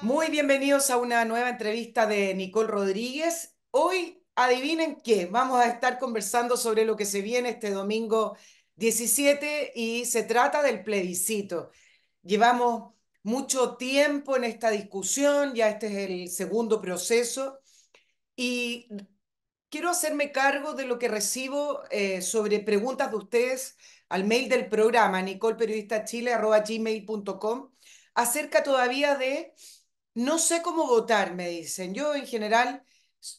Muy bienvenidos a una nueva entrevista de Nicole Rodríguez. Hoy, adivinen qué, vamos a estar conversando sobre lo que se viene este domingo 17 y se trata del plebiscito. Llevamos mucho tiempo en esta discusión, ya este es el segundo proceso y quiero hacerme cargo de lo que recibo eh, sobre preguntas de ustedes al mail del programa nicolperiodistachile.gmail.com acerca todavía de no sé cómo votar, me dicen. Yo en general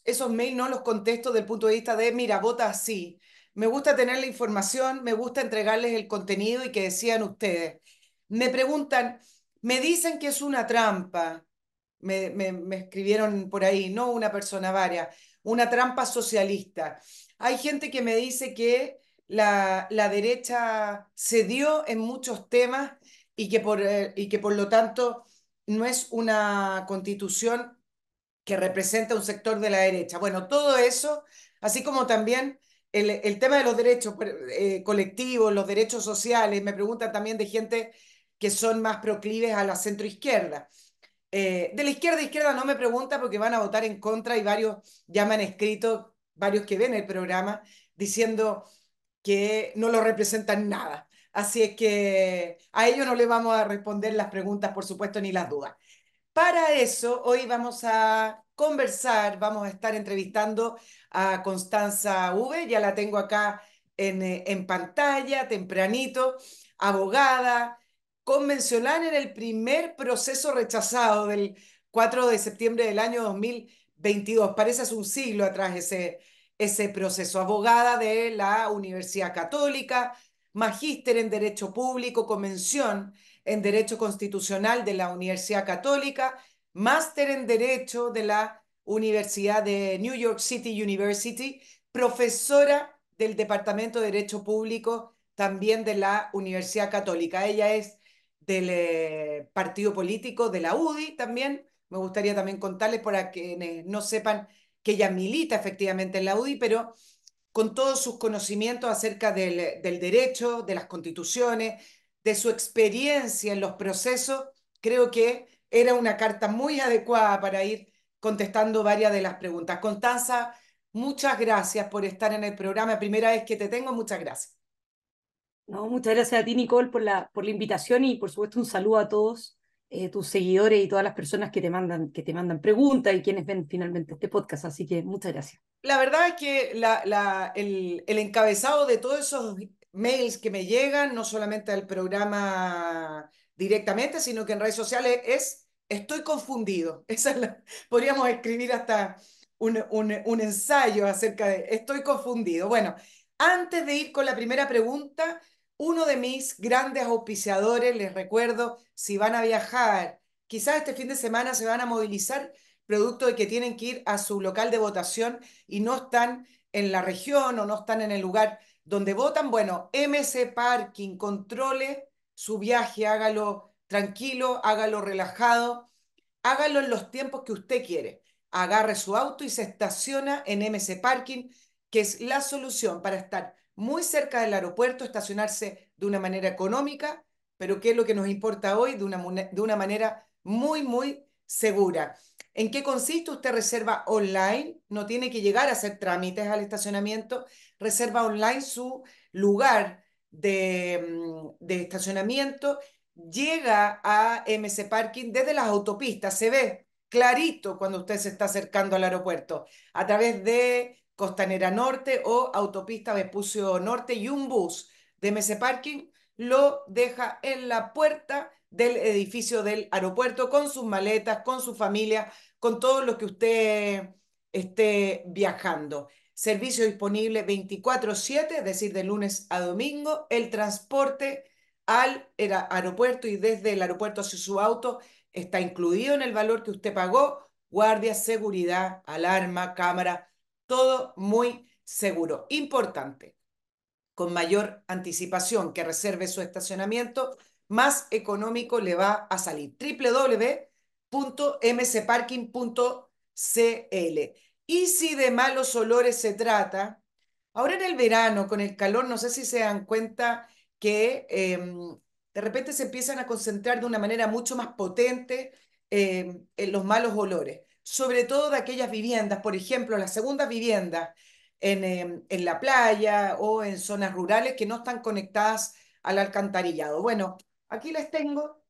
esos mails no los contesto desde el punto de vista de, mira, vota así. Me gusta tener la información, me gusta entregarles el contenido y que decían ustedes. Me preguntan, me dicen que es una trampa. Me, me, me escribieron por ahí, no una persona varia, una trampa socialista. Hay gente que me dice que la, la derecha cedió en muchos temas y que por, eh, y que por lo tanto no es una constitución que representa un sector de la derecha. Bueno, todo eso, así como también el, el tema de los derechos eh, colectivos, los derechos sociales, me preguntan también de gente que son más proclives a la centroizquierda. Eh, de la izquierda a izquierda no me pregunta porque van a votar en contra y varios ya me han escrito, varios que ven el programa, diciendo que no lo representan nada. Así es que a ellos no les vamos a responder las preguntas, por supuesto, ni las dudas. Para eso, hoy vamos a conversar, vamos a estar entrevistando a Constanza V, ya la tengo acá en, eh, en pantalla, tempranito, abogada, convencional en el primer proceso rechazado del 4 de septiembre del año 2022. Parece hace un siglo atrás ese, ese proceso. Abogada de la Universidad Católica, magíster en Derecho Público, convención en Derecho Constitucional de la Universidad Católica, máster en Derecho de la Universidad de New York City University, profesora del Departamento de Derecho Público también de la Universidad Católica. Ella es del eh, partido político de la UDI también. Me gustaría también contarles para quienes no sepan que ella milita efectivamente en la UDI, pero con todos sus conocimientos acerca del, del derecho, de las constituciones, de su experiencia en los procesos, creo que era una carta muy adecuada para ir contestando varias de las preguntas. Constanza, muchas gracias por estar en el programa. Primera vez que te tengo, muchas gracias. No, muchas gracias a ti, Nicole, por la, por la invitación y por supuesto un saludo a todos eh, tus seguidores y todas las personas que te mandan, que te mandan preguntas y quienes ven finalmente este podcast. Así que muchas gracias. La verdad es que la, la, el, encabezado de todos esos mails que me llegan, no solamente al programa directamente, sino que en redes sociales es estoy confundido. Esa podríamos escribir hasta un, un, un ensayo acerca de estoy confundido. Bueno, antes de ir con la primera pregunta, uno de mis grandes auspiciadores, les recuerdo, si van a viajar, quizás este fin de semana se van a movilizar producto de que tienen que ir a su local de votación y no están en la región o no están en el lugar donde votan, bueno, MC Parking, controle su viaje, hágalo tranquilo, hágalo relajado, hágalo en los tiempos que usted quiere. Agarre su auto y se estaciona en MC Parking, que es la solución para estar muy cerca del aeropuerto, estacionarse de una manera económica, pero que es lo que nos importa hoy, de una, de una manera muy, muy segura. ¿En qué consiste? Usted reserva online, no tiene que llegar a hacer trámites al estacionamiento, reserva online su lugar de, mm, de estacionamiento, llega a MC Parking desde las autopistas, se ve clarito cuando usted se está acercando al aeropuerto, a través de Costanera Norte o Autopista Vespucio Norte y un bus de MC Parking lo deja en la puerta del edificio del aeropuerto con sus maletas, con su familia, con todo lo que usted esté viajando. Servicio disponible 24/7, es decir, de lunes a domingo. El transporte al aeropuerto y desde el aeropuerto hacia su auto está incluido en el valor que usted pagó. Guardia, seguridad, alarma, cámara, todo muy seguro. Importante, con mayor anticipación que reserve su estacionamiento, más económico le va a salir. www.mcparking.cl. Y si de malos olores se trata, ahora en el verano, con el calor, no sé si se dan cuenta que em, de repente se empiezan a concentrar de una manera mucho más potente em, en los malos olores, sobre todo de aquellas viviendas, por ejemplo, las segundas viviendas en, em, en la playa o en zonas rurales que no están conectadas al alcantarillado. Bueno, aquí les tengo,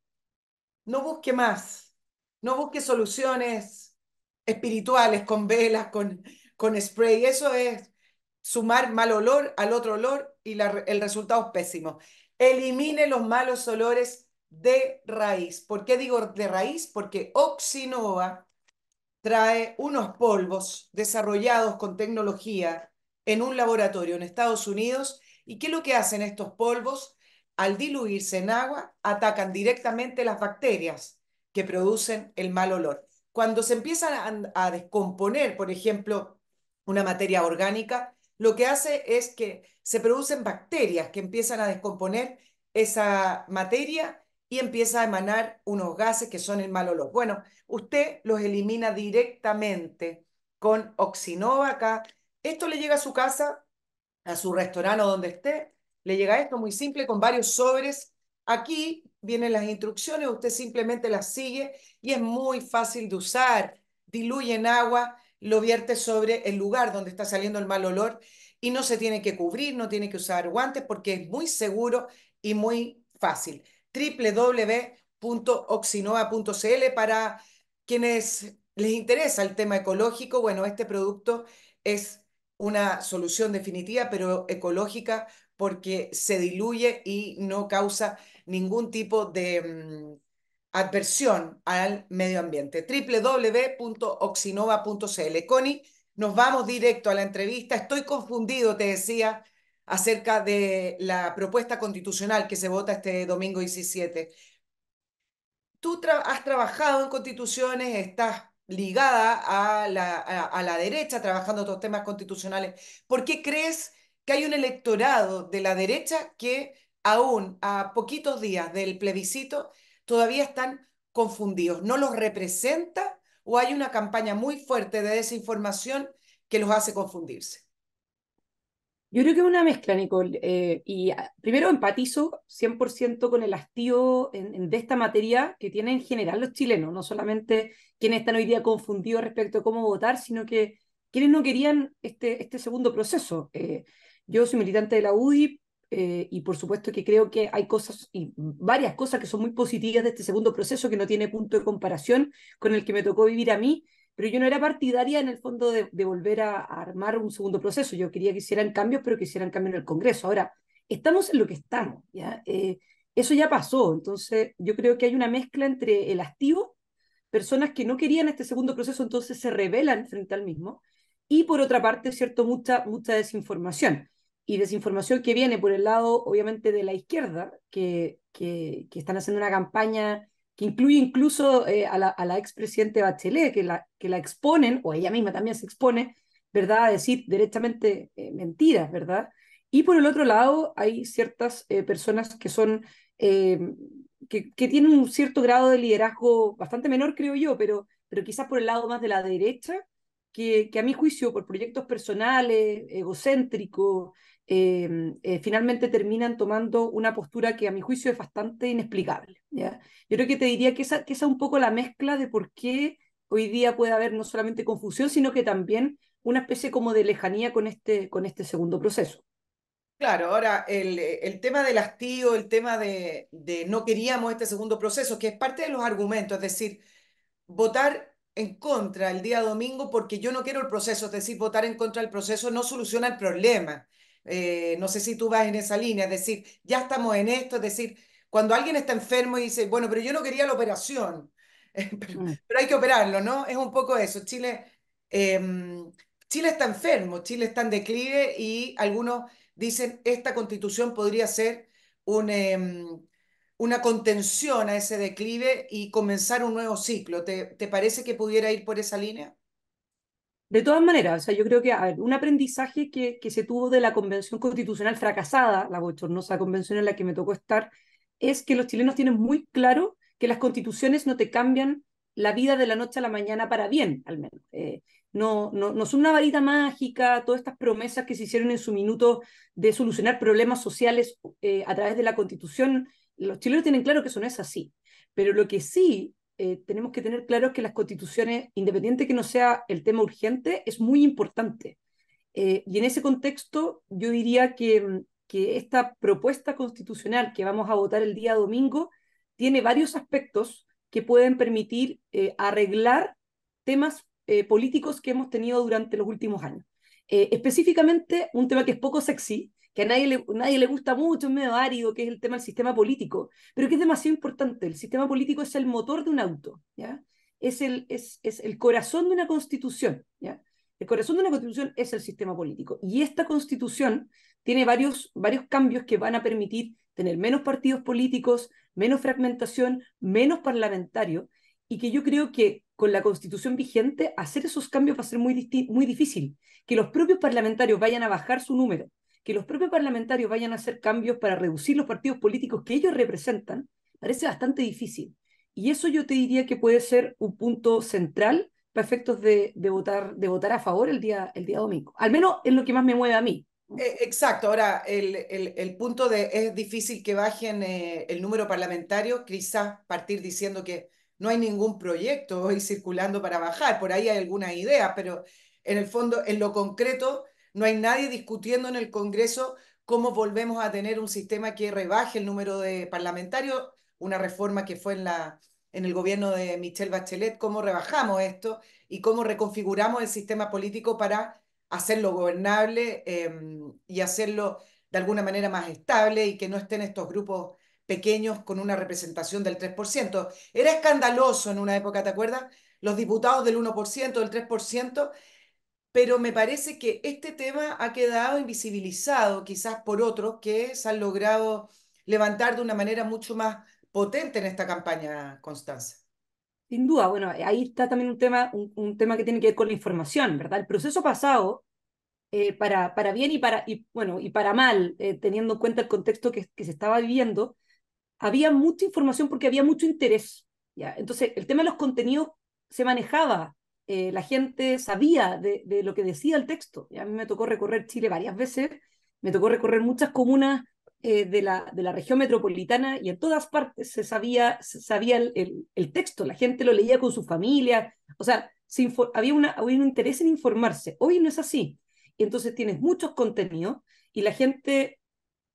no busque más, no busque soluciones espirituales con velas, con, con spray, eso es sumar mal olor al otro olor y el resultado es pésimo. Elimine los malos olores de raíz. ¿Por qué digo de raíz? Porque Oxinova trae unos polvos desarrollados con tecnología en un laboratorio en Estados Unidos. ¿Y qué es lo que hacen estos polvos? Al diluirse en agua, atacan directamente las bacterias que producen el mal olor. Cuando se empiezan a, a descomponer, por ejemplo, una materia orgánica, lo que hace es que se producen bacterias que empiezan a descomponer esa materia y empieza a emanar unos gases que son el mal olor. Bueno, usted los elimina directamente con Oxinova. Esto le llega a su casa, a su restaurante o donde esté, le llega esto muy simple con varios sobres. Aquí vienen las instrucciones, usted simplemente las sigue y es muy fácil de usar. Diluye en agua, lo vierte sobre el lugar donde está saliendo el mal olor y no se tiene que cubrir, no tiene que usar guantes porque es muy seguro y muy fácil. www.oxinova.cl para quienes les interesa el tema ecológico, bueno, este producto es una solución definitiva, pero ecológica porque se diluye y no causa ningún tipo de mm, adversión al medio ambiente. www.oxinova.cl. Connie, nos vamos directo a la entrevista. Estoy confundido, te decía, acerca de la propuesta constitucional que se vota este domingo 17. Tú has trabajado en constituciones, estás ligada a la, a la derecha, trabajando estos temas constitucionales. ¿Por qué crees que hay un electorado de la derecha que aún a poquitos días del plebiscito todavía están confundidos. ¿No los representa o hay una campaña muy fuerte de desinformación que los hace confundirse? Yo creo que es una mezcla, Nicole. Eh, y ah, primero empatizo 100% con el hastío en, de esta materia que tienen en general los chilenos, no solamente quienes están hoy día confundidos respecto a cómo votar, sino que quienes no querían este, este segundo proceso. Eh, yo soy militante de la UDI, eh, y por supuesto que creo que hay cosas y varias cosas que son muy positivas de este segundo proceso que no tiene punto de comparación con el que me tocó vivir a mí, pero yo no era partidaria en el fondo de, volver a, armar un segundo proceso. Yo quería que hicieran cambios, pero que hicieran cambios en el Congreso. Ahora, estamos en lo que estamos, ¿ya? Eh, eso ya pasó, entonces yo creo que hay una mezcla entre el activo, personas que no querían este segundo proceso, entonces se rebelan frente al mismo, y por otra parte, cierto, mucha, mucha desinformación y desinformación que viene por el lado, obviamente, de la izquierda, que, que, están haciendo una campaña que incluye incluso eh, a la, a la expresidente Bachelet, que la, que la exponen, o ella misma también se expone, ¿verdad?, a decir directamente eh, mentiras, ¿verdad? Y por el otro lado, hay ciertas eh, personas que son, que, que, tienen un cierto grado de liderazgo bastante menor, creo yo, pero, pero quizás por el lado más de la derecha, que, que a mi juicio, por proyectos personales, egocéntricos, Em, eh, finalmente terminan tomando una postura que a mi juicio es bastante inexplicable. Yo creo que te diría que esa, es un poco la mezcla de por qué hoy día puede haber no solamente confusión, sino que también una especie como de lejanía con este, con este segundo proceso. Claro, ahora el, el tema del hastío, el tema de, de no queríamos este segundo proceso, que es parte de los argumentos, es decir, votar en contra el día domingo porque yo no quiero el proceso, es decir, votar en contra del proceso no soluciona el problema. Eh, no sé si tú vas en esa línea, es decir, ya estamos en esto, es decir, cuando alguien está enfermo y dice, bueno, pero yo no quería la operación, mm. pero, hay que operarlo, ¿no? Es un poco eso. Chile, em, Chile está enfermo, Chile está en declive y algunos dicen, esta constitución podría ser un, em, una contención a ese declive y comenzar un nuevo ciclo. ¿Te, ¿Te parece que pudiera ir por esa línea? De todas maneras, o sea, yo creo que un aprendizaje que, que se tuvo de la convención constitucional fracasada, la bochornosa convención en la que me tocó estar, es que los chilenos tienen muy claro que las constituciones no te cambian la vida de la noche a la mañana para bien, al menos. Eh, no, no, no son una varita mágica, todas estas promesas que se hicieron en su minuto de solucionar problemas sociales eh, a través de la constitución, los chilenos tienen claro que eso no es así. Pero lo que sí eh, tenemos que tener claro que las constituciones, independiente que no sea el tema urgente, es muy importante. Eh, y en ese contexto, yo diría que, que esta propuesta constitucional que vamos a votar el día domingo tiene varios aspectos que pueden permitir arreglar temas eh, políticos que hemos tenido durante los últimos años. Eh, específicamente, un tema que es poco sexy, que a nadie le, nadie le gusta mucho, es medio árido, que es el tema del sistema político, pero que es demasiado importante. El sistema político es el motor de un auto, ¿ya? Es el, es, es el corazón de una constitución, ¿ya? El corazón de una constitución es el sistema político. Y esta constitución tiene varios, varios cambios que van a permitir tener menos partidos políticos, menos fragmentación, menos parlamentarios, y que yo creo que con la constitución vigente hacer esos cambios va a ser muy, muy difícil. Que los propios parlamentarios vayan a bajar su número, que los propios parlamentarios vayan a hacer cambios para reducir los partidos políticos que ellos representan, parece bastante difícil. Y eso yo te diría que puede ser un punto central para efectos de, de, votar, de votar a favor el día, el día domingo. Al menos es lo que más me mueve a mí. Eh, exacto, ahora el, el, el, punto de es difícil que bajen eh, el número parlamentario, quizás partir diciendo que no hay ningún proyecto hoy circulando para bajar, por ahí hay alguna idea, pero en el fondo, en lo concreto, no hay nadie discutiendo en el Congreso cómo volvemos a tener un sistema que rebaje el número de parlamentarios, una reforma que fue en, la, en el gobierno de Michelle Bachelet, cómo rebajamos esto y cómo reconfiguramos el sistema político para hacerlo gobernable eh, y hacerlo de alguna manera más estable y que no estén estos grupos pequeños con una representación del 3%. Era escandaloso en una época, ¿te acuerdas? Los diputados del 1%, del 3%, pero me parece que este tema ha quedado invisibilizado quizás por otros que se han logrado levantar de una manera mucho más potente en esta campaña, Constanza. Sin duda, bueno, ahí está también un tema, un, tema que tiene que ver con la información, ¿verdad? El proceso pasado, eh, para, para bien y para, y, bueno, y para mal, eh, teniendo en cuenta el contexto que, que se estaba viviendo, había mucha información porque había mucho interés. ¿ya? Entonces, el tema de los contenidos se manejaba, eh, la gente sabía de, de, lo que decía el texto. Y a mí me tocó recorrer Chile varias veces, me tocó recorrer muchas comunas eh, de, la, de la región metropolitana y en todas partes se sabía, sabía el, el, el, texto, la gente lo leía con su familia, o sea, se había, una, había un interés en informarse. Hoy no es así. Y entonces tienes muchos contenidos y la gente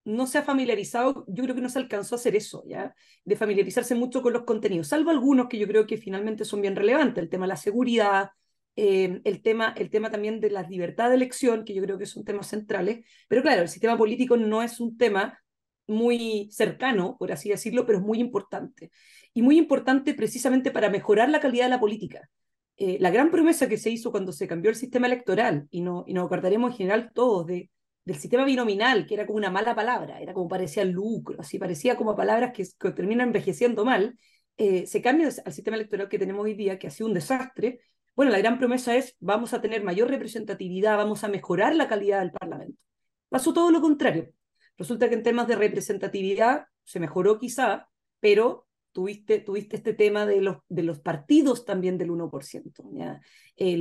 no se ha familiarizado, yo creo que no se alcanzó a hacer eso, ¿ya? De familiarizarse mucho con los contenidos, salvo algunos que yo creo que finalmente son bien relevantes, el tema de la seguridad, eh, el, tema, el tema también de la libertad de elección, que yo creo que son temas centrales, pero claro, el sistema político no es un tema muy cercano, por así decirlo, pero es muy importante. Y muy importante precisamente para mejorar la calidad de la política. Eh, la gran promesa que se hizo cuando se cambió el sistema electoral, y, no, y nos acordaremos en general todos de del sistema binominal, que era como una mala palabra, era como parecía lucro, así parecía como palabras que, terminan envejeciendo mal, eh, se cambia al sistema electoral que tenemos hoy día, que ha sido un desastre. Bueno, la gran promesa es, vamos a tener mayor representatividad, vamos a mejorar la calidad del Parlamento. Pasó todo lo contrario. Resulta que en temas de representatividad se mejoró quizá, pero tuviste, tuviste este tema de los, de los partidos también del 1%, ¿ya? Eh,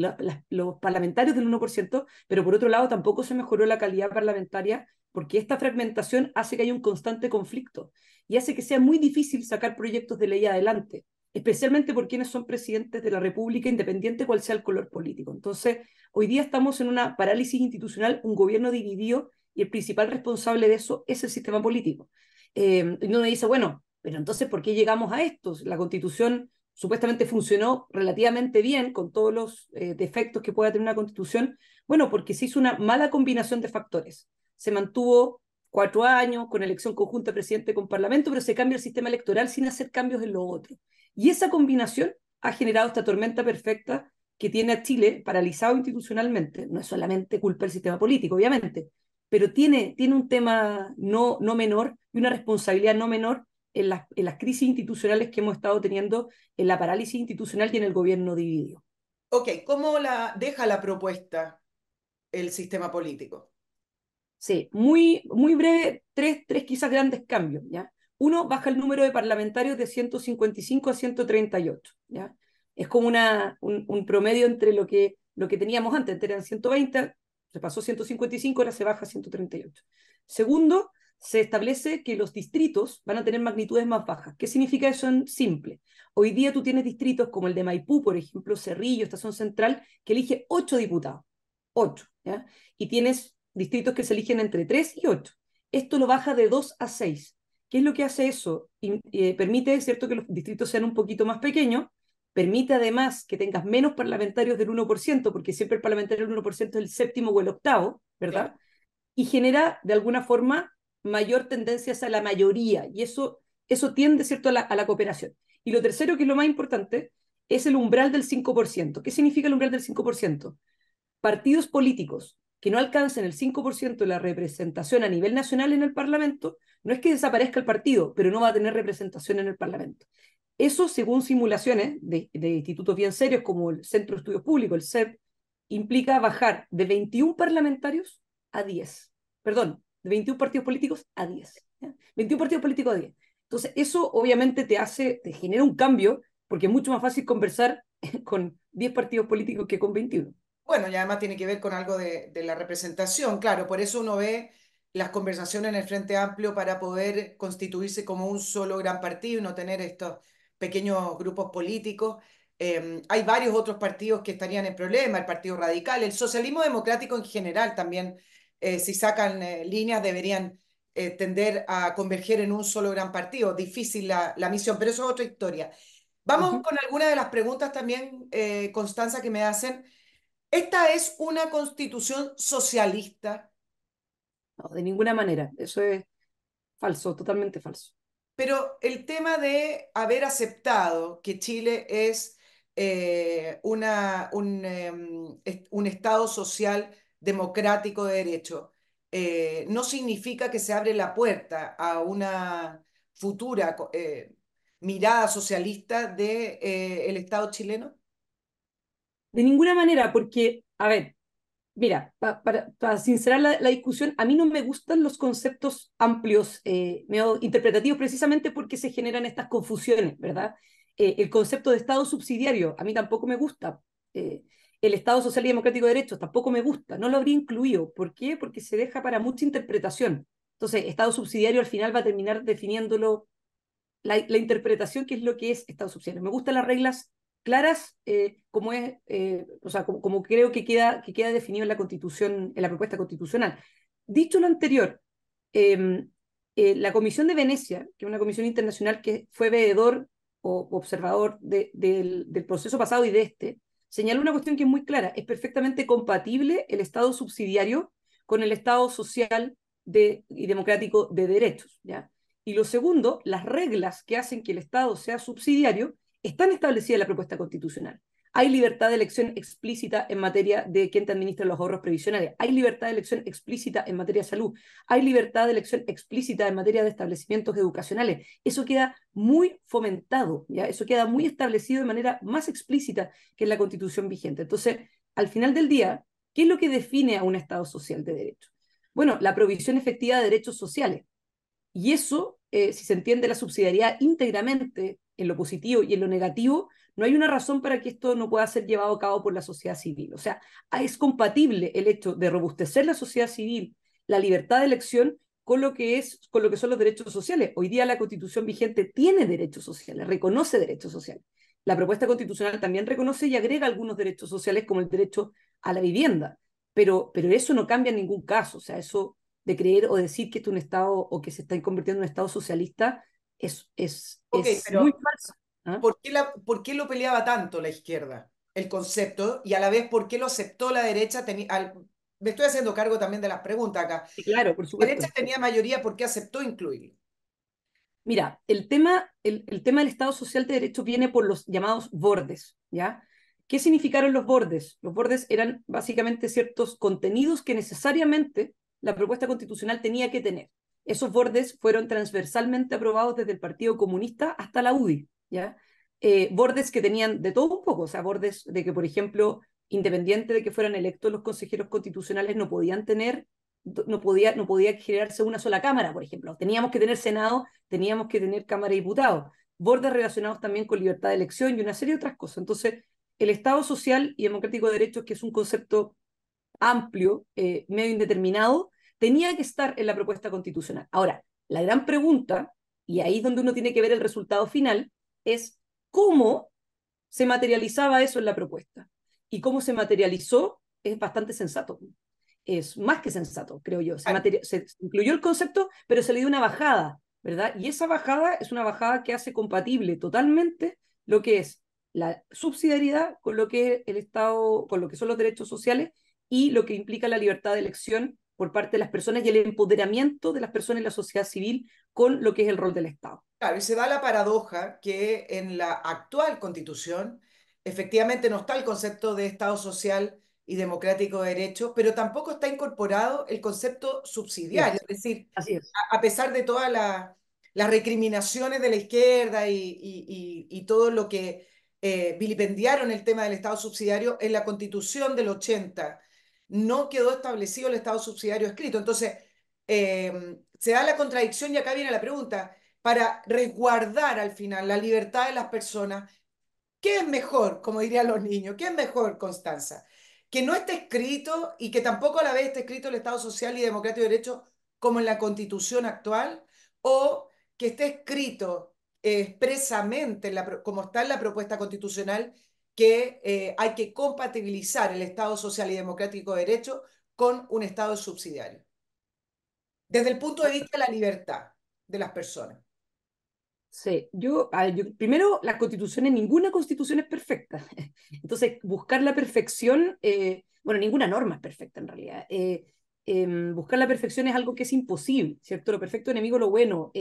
los parlamentarios del 1%, pero por otro lado tampoco se mejoró la calidad parlamentaria porque esta fragmentación hace que haya un constante conflicto y hace que sea muy difícil sacar proyectos de ley adelante, especialmente por quienes son presidentes de la República, independiente cual sea el color político. Entonces, hoy día estamos en una parálisis institucional, un gobierno dividido y el principal responsable de eso es el sistema político. Eh, y uno dice, bueno, pero entonces, ¿por qué llegamos a esto? La constitución supuestamente funcionó relativamente bien con todos los eh, defectos que pueda tener una constitución. Bueno, porque se hizo una mala combinación de factores. Se mantuvo cuatro años con elección conjunta de presidente con parlamento, pero se cambia el sistema electoral sin hacer cambios en lo otro. Y esa combinación ha generado esta tormenta perfecta que tiene a Chile paralizado institucionalmente. No es solamente culpa del sistema político, obviamente, pero tiene, tiene un tema no, no menor y una responsabilidad no menor en las, en las crisis institucionales que hemos estado teniendo, en la parálisis institucional y en el gobierno dividido. Ok, ¿cómo la deja la propuesta el sistema político? Sí, muy, muy breve, tres, tres quizás grandes cambios. ¿ya? Uno, baja el número de parlamentarios de 155 a 138. ¿ya? Es como una, un, un promedio entre lo que lo que teníamos antes, eran 120, se pasó a 155, ahora se baja a 138. Segundo, se establece que los distritos van a tener magnitudes más bajas. ¿Qué significa eso en simple? Hoy día tú tienes distritos como el de Maipú, por ejemplo, Cerrillo, Estación Central, que elige ocho diputados. Ocho. ¿ya? Y tienes distritos que se eligen entre tres y ocho. Esto lo baja de dos a seis. ¿Qué es lo que hace eso? Y, eh, permite, ¿cierto?, que los distritos sean un poquito más pequeños, permite además que tengas menos parlamentarios del 1%, porque siempre el parlamentario del 1% es el séptimo o el octavo, ¿verdad? Y genera, de alguna forma, mayor tendencia hacia la mayoría, y eso, eso tiende, ¿cierto?, a la, cooperación. Y lo tercero, que es lo más importante, es el umbral del 5%. ¿Qué significa el umbral del 5%? Partidos políticos que no alcancen el 5% de la representación a nivel nacional en el Parlamento, no es que desaparezca el partido, pero no va a tener representación en el Parlamento. Eso, según simulaciones de, de institutos bien serios como el Centro de Estudios Públicos, el CEP, implica bajar de 21 parlamentarios a 10. Perdón, de 21 partidos políticos a 10. ¿ya? 21 partidos políticos a 10. Entonces, eso obviamente te hace, te genera un cambio, porque es mucho más fácil conversar con 10 partidos políticos que con 21. Bueno, y además tiene que ver con algo de, la representación, claro, por eso uno ve las conversaciones en el Frente Amplio para poder constituirse como un solo gran partido y no tener estos pequeños grupos políticos. Eh, hay varios otros partidos que estarían en problema, el Partido Radical, el socialismo democrático en general también, eh, si sacan eh, líneas, deberían eh, tender a converger en un solo gran partido. Difícil la, la misión, pero eso es otra historia. Vamos uh -huh. con algunas de las preguntas también, Constanza, que me hacen. ¿Esta es una constitución socialista? No, de ninguna manera. Eso es falso, totalmente falso. Pero el tema de haber aceptado que Chile es eh, una, un, eh, un, Estado social democrático de derecho, eh, no significa que se abre la puerta a una futura eh, mirada socialista del de, eh, Estado chileno? De ninguna manera, porque, a ver, mira, para pa, pa sincerar la, discusión, a mí no me gustan los conceptos amplios, eh, interpretativos, precisamente porque se generan estas confusiones, ¿verdad? El concepto de Estado subsidiario, a mí tampoco me gusta. El Estado Social y Democrático de Derechos tampoco me gusta, no lo habría incluido. ¿Por qué? Porque se deja para mucha interpretación. Entonces, Estado subsidiario al final va a terminar definiéndolo la, interpretación, que es lo que es Estado subsidiario. Me gustan las reglas claras, eh, como es, eh, o sea, como, creo que queda, que queda definido en la Constitución, en la propuesta constitucional. Dicho lo anterior, eh, la Comisión de Venecia, que es una comisión internacional que fue veedor o observador de, de, del proceso pasado y de este, señaló una cuestión que es muy clara, es perfectamente compatible el Estado subsidiario con el Estado social y democrático de derechos. ¿ya? Y lo segundo, las reglas que hacen que el Estado sea subsidiario están establecidas en la propuesta constitucional. Hay libertad de elección explícita en materia de quién te administra los ahorros previsionales. Hay libertad de elección explícita en materia de salud. Hay libertad de elección explícita en materia de establecimientos educacionales. Eso queda muy fomentado, ¿ya? Eso queda muy establecido de manera más explícita que en la constitución vigente. Entonces, al final del día, ¿qué es lo que define a un Estado social de derecho? Bueno, la provisión efectiva de derechos sociales. Y eso, eh, si se entiende la subsidiariedad íntegramente en lo positivo y en lo negativo, no hay una razón para que esto no pueda ser llevado a cabo por la sociedad civil. O sea, es compatible el hecho de robustecer la sociedad civil, la libertad de elección, con lo que es, con lo que son los derechos sociales. Hoy día la Constitución vigente tiene derechos sociales, reconoce derechos sociales. La propuesta constitucional también reconoce y agrega algunos derechos sociales como el derecho a la vivienda. Pero, pero eso no cambia en ningún caso. O sea, eso de creer o decir que es un Estado o que se está convirtiendo en un Estado socialista es, es, okay, es pero muy falso. ¿Ah? ¿Por, qué la, ¿Por qué lo peleaba tanto la izquierda? El concepto, y a la vez, ¿por qué lo aceptó la derecha? Al, me estoy haciendo cargo también de las preguntas acá. Sí, claro, por supuesto. La derecha tenía mayoría, ¿por qué aceptó incluirlo? Mira, el tema, el, el tema del Estado Social de Derecho viene por los llamados bordes, ¿ya? ¿Qué significaron los bordes? Los bordes eran básicamente ciertos contenidos que necesariamente la propuesta constitucional tenía que tener. Esos bordes fueron transversalmente aprobados desde el Partido Comunista hasta la UDI, ¿ya? Eh, bordes que tenían de todo un poco, o sea, bordes de que, por ejemplo, independiente de que fueran electos los consejeros constitucionales, no podían tener, no podía, no podía generarse una sola cámara, por ejemplo. Teníamos que tener Senado, teníamos que tener Cámara de Diputados. Bordes relacionados también con libertad de elección y una serie de otras cosas. Entonces, el Estado social y democrático de derechos, que es un concepto amplio, eh, medio indeterminado, tenía que estar en la propuesta constitucional. Ahora, la gran pregunta, y ahí es donde uno tiene que ver el resultado final, es cómo se materializaba eso en la propuesta. Y cómo se materializó es bastante sensato. Es más que sensato, creo yo. Se, se incluyó el concepto, pero se le dio una bajada, ¿verdad? Y esa bajada es una bajada que hace compatible totalmente lo que es la subsidiariedad con lo que es el Estado, con lo que son los derechos sociales y lo que implica la libertad de elección por parte de las personas y el empoderamiento de las personas en la sociedad civil con lo que es el rol del Estado. Claro, y se da la paradoja que en la actual constitución efectivamente no está el concepto de Estado social y democrático de derecho, pero tampoco está incorporado el concepto subsidiario, es, decir, A, pesar de todas las recriminaciones de la izquierda y, todo lo que eh, vilipendiaron el tema del Estado subsidiario, en la constitución del 80 no quedó establecido el Estado subsidiario escrito. Entonces, eh, se da la contradicción y acá viene la pregunta, para resguardar al final la libertad de las personas, ¿qué es mejor, como dirían los niños? ¿Qué es mejor, Constanza? Que no esté escrito y que tampoco a la vez esté escrito el Estado social y democrático de derecho como en la constitución actual, o que esté escrito expresamente, como está en la propuesta constitucional, que eh, hay que compatibilizar el Estado social y democrático de derecho con un Estado subsidiario. Desde el punto de vista de la libertad de las personas. Sí, yo, primero, las constituciones, ninguna constitución es perfecta. Entonces, buscar la perfección, eh, bueno, ninguna norma es perfecta en realidad. Eh, em, buscar la perfección es algo que es imposible, ¿cierto? Lo perfecto enemigo lo bueno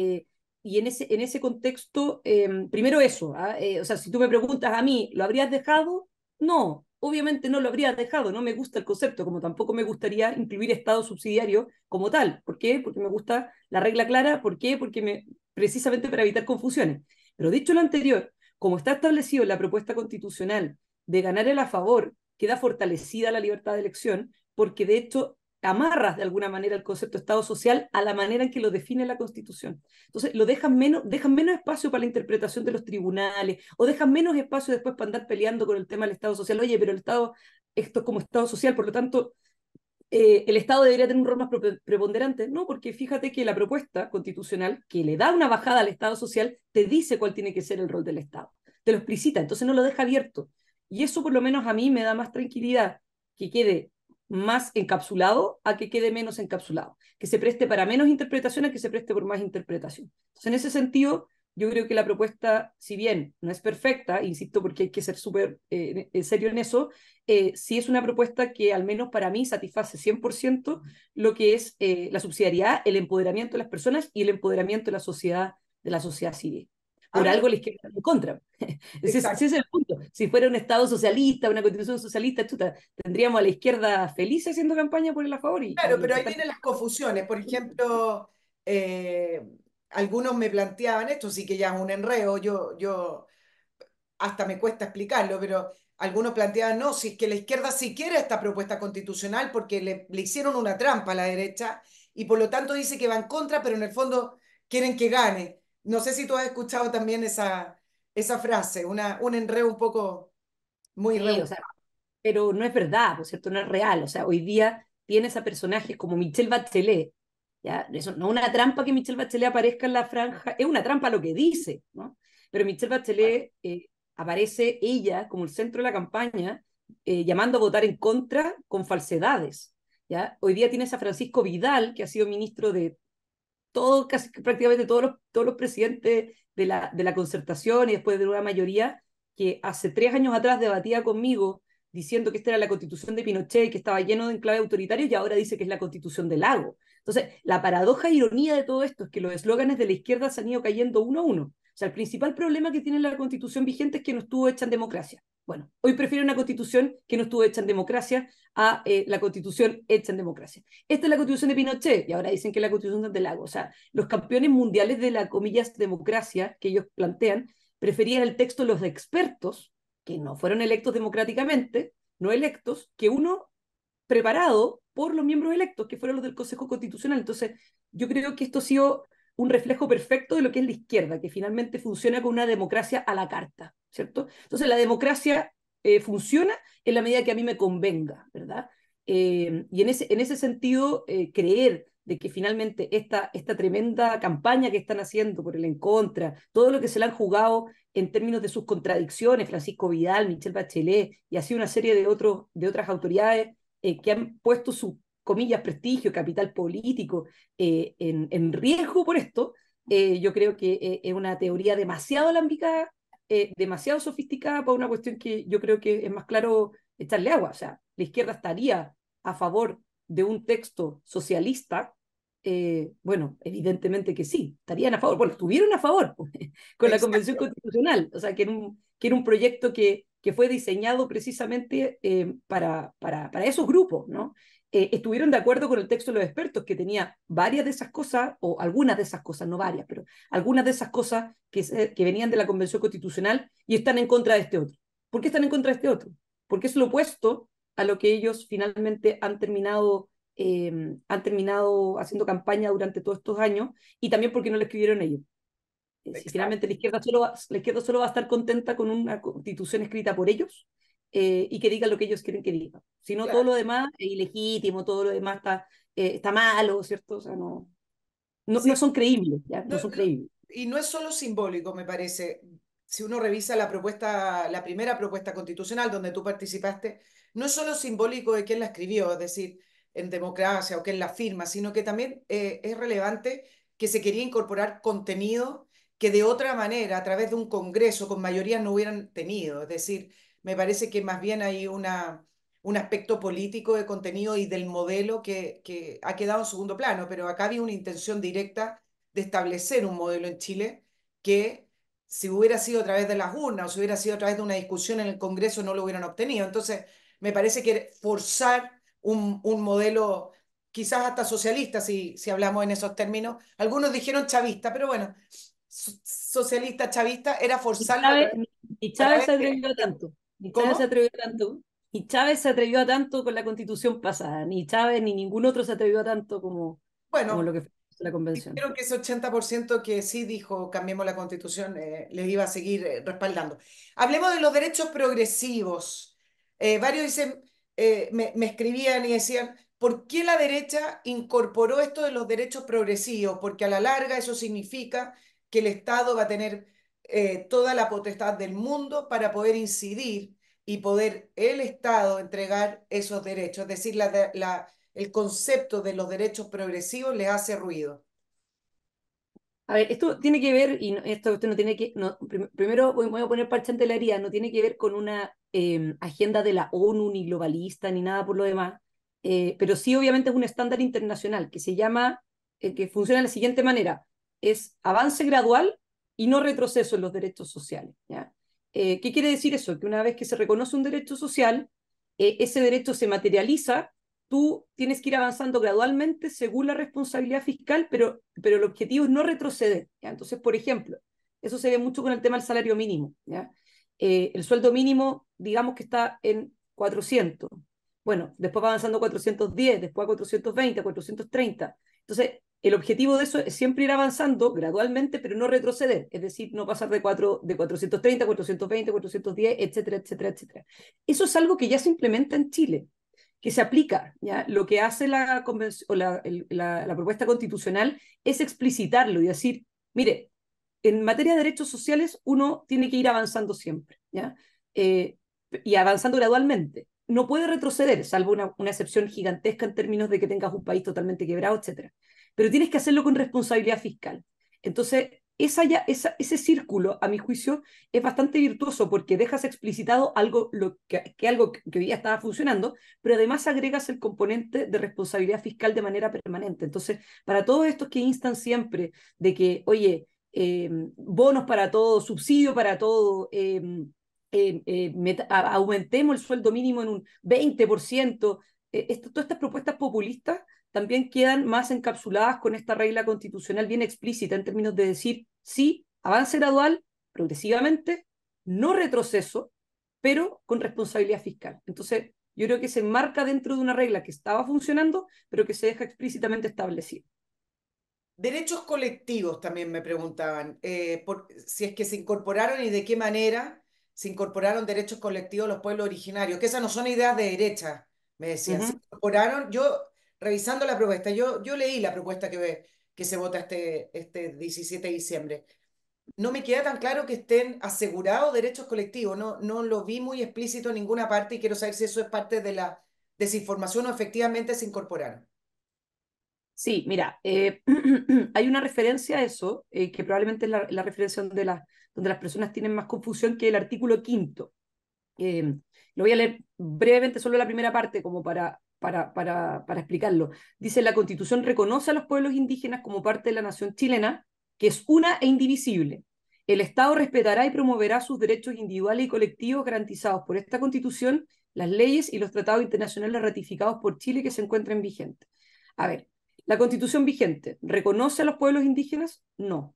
y en ese, en ese contexto, em, primero eso, ¿ah? eh, o sea, si tú me preguntas a mí, ¿lo habrías dejado? No, obviamente no lo habrías dejado, no me gusta el concepto, como tampoco me gustaría incluir Estado subsidiario como tal. ¿Por qué? Porque me gusta la regla clara, ¿por qué? Porque me, precisamente para evitar confusiones. Pero dicho lo anterior, como está establecido en la propuesta constitucional de ganar el a favor, queda fortalecida la libertad de elección, porque de hecho amarras de alguna manera el concepto de Estado social a la manera en que lo define la Constitución. Entonces, lo dejan menos, dejan menos espacio para la interpretación de los tribunales o dejan menos espacio después para andar peleando con el tema del Estado social. Oye, pero el Estado, esto es como Estado social, por lo tanto, eh, el Estado debería tener un rol más preponderante. No, porque fíjate que la propuesta constitucional que le da una bajada al Estado social te dice cuál tiene que ser el rol del Estado. Te lo explicita, entonces no lo deja abierto. Y eso por lo menos a mí me da más tranquilidad que quede más encapsulado a que quede menos encapsulado, que se preste para menos interpretación a que se preste por más interpretación. Entonces, en ese sentido, yo creo que la propuesta, si bien no es perfecta, insisto porque hay que ser súper eh, serio en eso, eh, sí es una propuesta que al menos para mí satisface 100% lo que es eh, la subsidiariedad, el empoderamiento de las personas y el empoderamiento de la sociedad, de la sociedad civil. Por algo la izquierda en contra. ese, es el punto. Si fuera un Estado socialista, una constitución socialista, tendríamos a la izquierda feliz haciendo campaña por el a favor. claro, pero ahí vienen las confusiones. Por ejemplo, eh, algunos me planteaban esto, sí que ya es un enreo, yo, yo hasta me cuesta explicarlo, pero algunos planteaban, no, si es que la izquierda sí quiere esta propuesta constitucional porque le, le hicieron una trampa a la derecha y por lo tanto dice que va en contra, pero en el fondo quieren que gane. No sé si tú has escuchado también esa, esa frase, una, un enredo un poco muy sí, pero no es verdad, por cierto, no es real. O sea, hoy día tienes a personajes como Michelle Bachelet, ¿ya? Eso, no una trampa que Michelle Bachelet aparezca en la franja, es una trampa lo que dice, ¿no? Pero Michelle Bachelet eh, aparece ella como el centro de la campaña, eh, llamando a votar en contra con falsedades. ¿ya? Hoy día tienes a Francisco Vidal, que ha sido ministro de todo, casi prácticamente todos los, todos los presidentes de la, de la concertación y después de una mayoría que hace tres años atrás debatía conmigo diciendo que esta era la constitución de Pinochet y que estaba lleno de enclave autoritario y ahora dice que es la constitución del lago. Entonces, la paradoja e ironía de todo esto es que los eslóganes de la izquierda se han ido cayendo uno a uno. O sea, el principal problema que tiene la constitución vigente es que no estuvo hecha en democracia. Bueno, hoy prefiero una constitución que no estuvo hecha en democracia a eh, la constitución hecha en democracia. Esta es la constitución de Pinochet y ahora dicen que es la constitución del lago. O sea, los campeones mundiales de la, comillas, democracia que ellos plantean preferían el texto de los expertos, que no fueron electos democráticamente, no electos, que uno preparado por los miembros electos, que fueron los del Consejo Constitucional. Entonces, yo creo que esto ha sido un reflejo perfecto de lo que es la izquierda, que finalmente funciona con una democracia a la carta, ¿cierto? Entonces, la democracia eh, funciona en la medida que a mí me convenga, ¿verdad? Eh, y en ese, en ese sentido, eh, creer de que finalmente esta, esta tremenda campaña que están haciendo por el en contra, todo lo que se le han jugado en términos de sus contradicciones, Francisco Vidal, Michelle Bachelet y así una serie de, otros, de otras autoridades que han puesto su, comillas, prestigio, capital político en, en, riesgo por esto, yo creo que es una teoría demasiado alámbica eh, demasiado sofisticada para una cuestión que yo creo que es más claro echarle agua. O sea, la izquierda estaría a favor de un texto socialista. Eh, bueno, evidentemente que sí, estarían a favor, bueno, estuvieron a favor con la Convención Constitucional, o sea, que era un, que era un proyecto que, que fue diseñado precisamente eh, para, para, para esos grupos, ¿no? Eh, estuvieron de acuerdo con el texto de los expertos, que tenía varias de esas cosas, o algunas de esas cosas, no varias, pero algunas de esas cosas que, que venían de la Convención Constitucional y están en contra de este otro. ¿Por qué están en contra de este otro? Porque es lo opuesto a lo que ellos finalmente han terminado, eh, han terminado haciendo campaña durante todos estos años y también porque no lo escribieron ellos. Eh, si finalmente la izquierda, solo la izquierda solo va a estar contenta con una constitución escrita por ellos, eh, y que digan lo que ellos quieren que digan. Si no, todo lo demás es ilegítimo, todo lo demás está, eh, está malo, ¿cierto? O sea, no, no, no son creíbles, ¿ya? No, son creíbles. Y no es solo simbólico, me parece. Si uno revisa la propuesta, la primera propuesta constitucional donde tú participaste, no es solo simbólico de quién la escribió, es decir, en democracia o quién la firma, sino que también eh, es relevante que se quería incorporar contenido que de otra manera, a través de un Congreso con mayoría, no hubieran tenido. Es decir, me parece que más bien hay una, un aspecto político de contenido y del modelo que, que ha quedado en segundo plano, pero acá había una intención directa de establecer un modelo en Chile que si hubiera sido a través de las urnas o si hubiera sido a través de una discusión en el Congreso no lo hubieran obtenido. Entonces, me parece que forzar un, un modelo quizás hasta socialista, si, si hablamos en esos términos, algunos dijeron chavista, pero bueno, socialista, chavista, era forzarlo. Y Chávez, se atrevió tanto. Ni Chávez se atrevió tanto. Y Chávez se atrevió a tanto con la constitución pasada. Ni Chávez ni ningún otro se atrevió a tanto como, bueno, lo que fue la convención. Creo que ese 80% que sí dijo cambiemos la constitución eh, les iba a seguir eh, respaldando. Hablemos de los derechos progresivos. Eh, varios dicen, me, me escribían y decían, ¿por qué la derecha incorporó esto de los derechos progresivos? Porque a la larga eso significa que el Estado va a tener eh, toda la potestad del mundo para poder incidir y poder el Estado entregar esos derechos. Es decir, la, la, el concepto de los derechos progresivos le hace ruido. A ver, esto tiene que ver, y esto usted no tiene que, no, primero voy a poner parche ante la herida, no tiene que ver con una em, agenda de la ONU, ni globalista, ni nada por lo demás, eh, pero sí obviamente es un estándar internacional que se llama, eh, que funciona de la siguiente manera, es avance gradual y no retroceso en los derechos sociales. ¿ya? Eh, ¿Qué quiere decir eso? Que una vez que se reconoce un derecho social, eh, ese derecho se materializa, tú tienes que ir avanzando gradualmente según la responsabilidad fiscal, pero, pero el objetivo es no retroceder. ¿ya? Entonces, por ejemplo, eso se ve mucho con el tema del salario mínimo. Eh, el sueldo mínimo, digamos que está en 400. Bueno, después va avanzando a 410, después a 420, a 430. Entonces, el objetivo de eso es siempre ir avanzando gradualmente, pero no retroceder, es decir, no pasar de, 4, de 430, 420, 410, etcétera, etcétera, etcétera. Eso es algo que ya se implementa en Chile, que se aplica. ¿ya? Lo que hace la, la, la, la propuesta constitucional es explicitarlo y decir, mire, en materia de derechos sociales uno tiene que ir avanzando siempre, ¿ya? Eh, y avanzando gradualmente. No puede retroceder, salvo una, una, excepción gigantesca en términos de que tengas un país totalmente quebrado, etcétera pero tienes que hacerlo con responsabilidad fiscal. Entonces, esa esa, ese círculo, a mi juicio, es bastante virtuoso porque dejas explicitado algo, que, algo que ya estaba funcionando, pero además agregas el componente de responsabilidad fiscal de manera permanente. Entonces, para todos estos que instan siempre de que, oye, eh, bonos para todo, subsidio para todo, eh, eh, aumentemos el sueldo mínimo en un 20%, esto, todas estas propuestas populistas también quedan más encapsuladas con esta regla constitucional bien explícita en términos de decir, sí, avance gradual, progresivamente, no retroceso, pero con responsabilidad fiscal. Entonces, yo creo que se enmarca dentro de una regla que estaba funcionando, pero que se deja explícitamente establecida. Derechos colectivos también me preguntaban, eh, por, si es que se incorporaron y de qué manera. se incorporaron derechos colectivos a los pueblos originarios, que esas no son ideas de derecha, me decían. Se incorporaron, yo, revisando la propuesta, yo, yo leí la propuesta que, que se vota este, este 17 de diciembre. No me queda tan claro que estén asegurados derechos colectivos, no, no lo vi muy explícito en ninguna parte y quiero saber si eso es parte de la desinformación o efectivamente se incorporaron. Sí, mira, eh, hay una referencia a eso, eh, que probablemente es la, referencia donde, las personas tienen más confusión, que el artículo quinto. Eh, lo voy a leer brevemente, solo la primera parte, como para, para, para, para explicarlo. Dice, la Constitución reconoce a los pueblos indígenas como parte de la nación chilena, que es una e indivisible. El Estado respetará y promoverá sus derechos individuales y colectivos garantizados por esta Constitución, las leyes y los tratados internacionales ratificados por Chile que se encuentren vigentes. A ver, ¿La constitución vigente reconoce a los pueblos indígenas? No.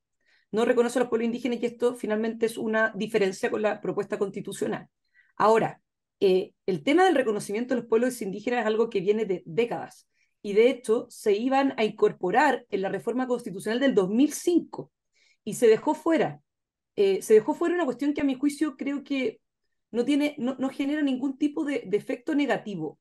No reconoce a los pueblos indígenas y esto finalmente es una diferencia con la propuesta constitucional. Ahora, eh, el tema del reconocimiento de los pueblos indígenas es algo que viene de décadas y de hecho se iban a incorporar en la reforma constitucional del 2005 y se dejó fuera. Eh, se dejó fuera una cuestión que a mi juicio creo que no, tiene, no, no genera ningún tipo de, de efecto negativo.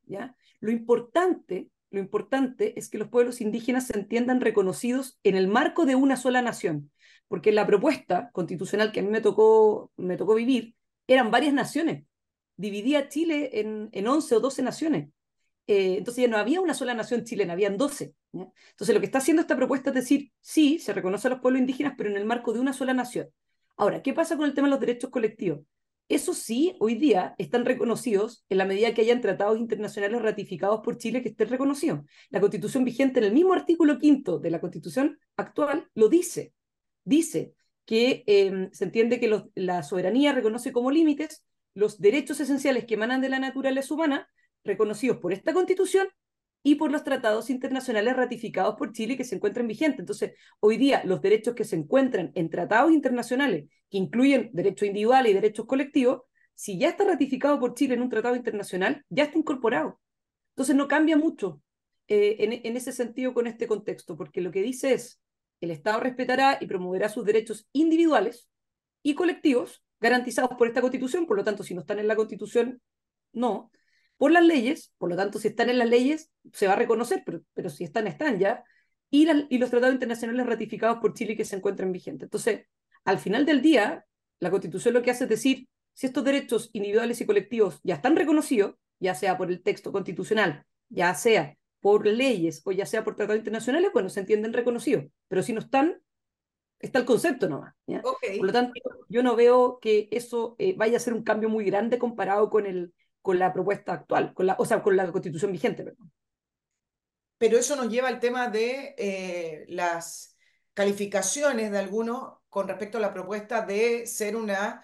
Lo importante lo importante es que los pueblos indígenas se entiendan reconocidos en el marco de una sola nación, porque la propuesta constitucional que a mí me tocó, me tocó vivir eran varias naciones. Dividía Chile en, en 11 o 12 naciones. Eh, entonces ya no había una sola nación chilena, habían 12. Entonces lo que está haciendo esta propuesta es decir, sí, se reconoce a los pueblos indígenas, pero en el marco de una sola nación. Ahora, ¿qué pasa con el tema de los derechos colectivos? Eso sí, hoy día están reconocidos en la medida que hayan tratados internacionales ratificados por Chile que estén reconocidos. La constitución vigente en el mismo artículo quinto de la constitución actual lo dice. Dice que em, se entiende que la soberanía reconoce como límites los derechos esenciales que emanan de la naturaleza humana, reconocidos por esta constitución y por los tratados internacionales ratificados por Chile que se encuentran vigentes. Entonces, hoy día los derechos que se encuentran en tratados internacionales, que incluyen derechos individuales y derechos colectivos, si ya está ratificado por Chile en un tratado internacional, ya está incorporado. Entonces, no cambia mucho eh, en, en ese sentido con este contexto, porque lo que dice es, el Estado respetará y promoverá sus derechos individuales y colectivos garantizados por esta Constitución, por lo tanto, si no están en la Constitución, no, por las leyes, por lo tanto, si están en las leyes, se va a reconocer, pero, pero si están, están ya, y, y los tratados internacionales ratificados por Chile que se encuentran vigentes. Entonces, al final del día, la Constitución lo que hace es decir, si estos derechos individuales y colectivos ya están reconocidos, ya sea por el texto constitucional, ya sea por leyes o ya sea por tratados internacionales, bueno, se entienden reconocidos, pero si no están, está el concepto nomás. Por lo tanto, yo no veo que eso eh, vaya a ser un cambio muy grande comparado con el, con la propuesta actual, con la, o sea, con la constitución vigente. Perdón. Pero eso nos lleva al tema de eh, las calificaciones de algunos con respecto a la propuesta de ser una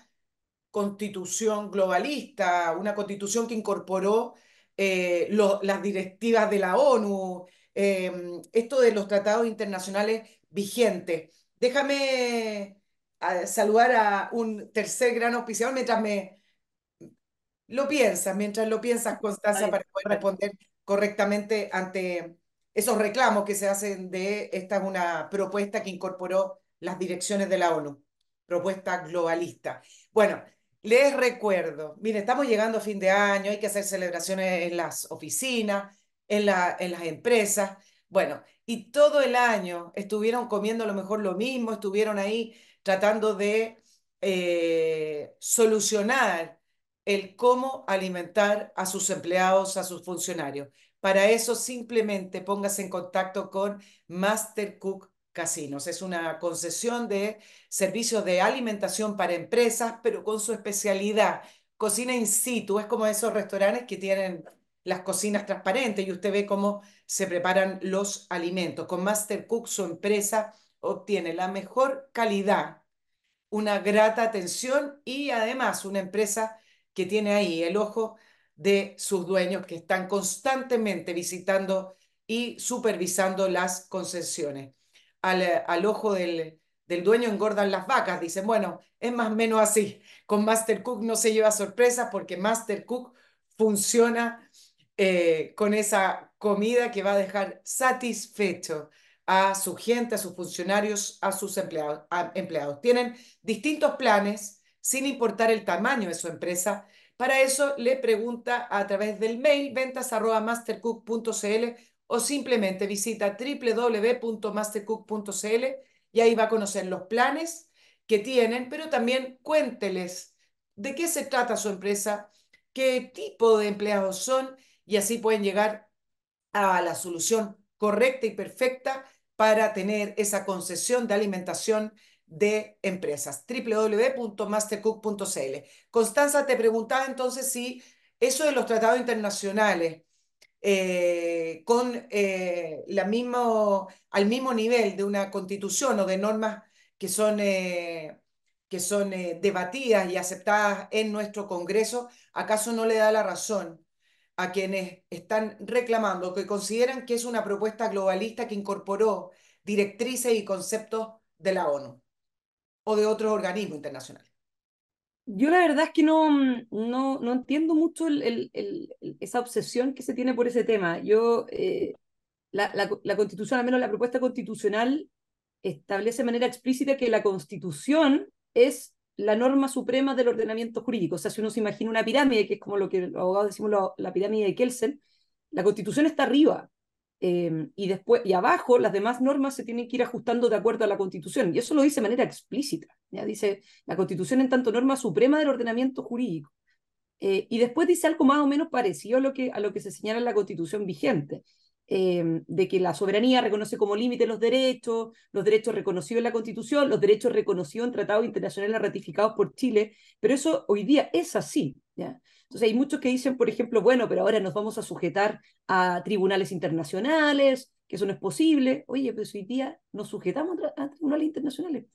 constitución globalista, una constitución que incorporó eh, las directivas de la ONU, esto de los tratados internacionales vigentes. Déjame saludar a un tercer gran auspiciador mientras me, lo piensas, mientras lo piensas, Constanza, para poder responder correctamente ante esos reclamos que se hacen de esta es una propuesta que incorporó las direcciones de la ONU, propuesta globalista. Bueno, les recuerdo, mire, estamos llegando a fin de año, hay que hacer celebraciones en las oficinas, en, la, en las empresas. Bueno, y todo el año estuvieron comiendo a lo mejor lo mismo, estuvieron ahí tratando de eh, solucionar el cómo alimentar a sus empleados, a sus funcionarios. Para eso simplemente póngase en contacto con Master Cook Casinos. Es una concesión de servicios de alimentación para empresas, pero con su especialidad, cocina in situ. Es como esos restaurantes que tienen las cocinas transparentes y usted ve cómo se preparan los alimentos. Con Master Cook, su empresa obtiene la mejor calidad, una grata atención y además una empresa que tiene ahí el ojo de sus dueños que están constantemente visitando y supervisando las concesiones. Al, al ojo del, del, dueño engordan las vacas, dicen, bueno, es más o menos así. Con Master Cook no se lleva sorpresas porque Master Cook funciona eh, con esa comida que va a dejar satisfecho a su gente, a sus funcionarios, a sus empleados. Tienen distintos planes sin importar el tamaño de su empresa. Para eso le pregunta a través del mail ventas@mastercook.cl o simplemente visita www.mastercook.cl y ahí va a conocer los planes que tienen, pero también cuénteles de qué se trata su empresa, qué tipo de empleados son y así pueden llegar a la solución correcta y perfecta para tener esa concesión de alimentación de empresas. www.mastercook.cl. Constanza te preguntaba entonces si eso de los tratados internacionales eh, con eh, la mismo, al mismo nivel de una constitución o de normas que son, eh, que son debatidas y aceptadas en nuestro Congreso, ¿acaso no le da la razón a quienes están reclamando, que consideran que es una propuesta globalista que incorporó directrices y conceptos de la ONU o de otros organismos internacionales. Yo la verdad es que no, no, no entiendo mucho esa obsesión que se tiene por ese tema. Yo, eh, la, la, constitución, al menos la propuesta constitucional, establece de manera explícita que la constitución es la norma suprema del ordenamiento jurídico. O sea, si uno se imagina una pirámide, que es como lo que los abogados decimos la pirámide de Kelsen, la constitución está arriba. Eh, y después y abajo las demás normas se tienen que ir ajustando de acuerdo a la constitución y eso lo dice de manera explícita ya dice la constitución en tanto norma suprema del ordenamiento jurídico eh, y después dice algo más o menos parecido a lo que a lo que se señala en la constitución vigente Em, de que la soberanía reconoce como límite los derechos, los derechos reconocidos en la Constitución, los derechos reconocidos en tratados internacionales ratificados por Chile, pero eso hoy día es así. ¿ya? Entonces hay muchos que dicen, por ejemplo, bueno, pero ahora nos vamos a sujetar a tribunales internacionales, que eso no es posible. Oye, pero hoy día nos sujetamos a, tribunales internacionales.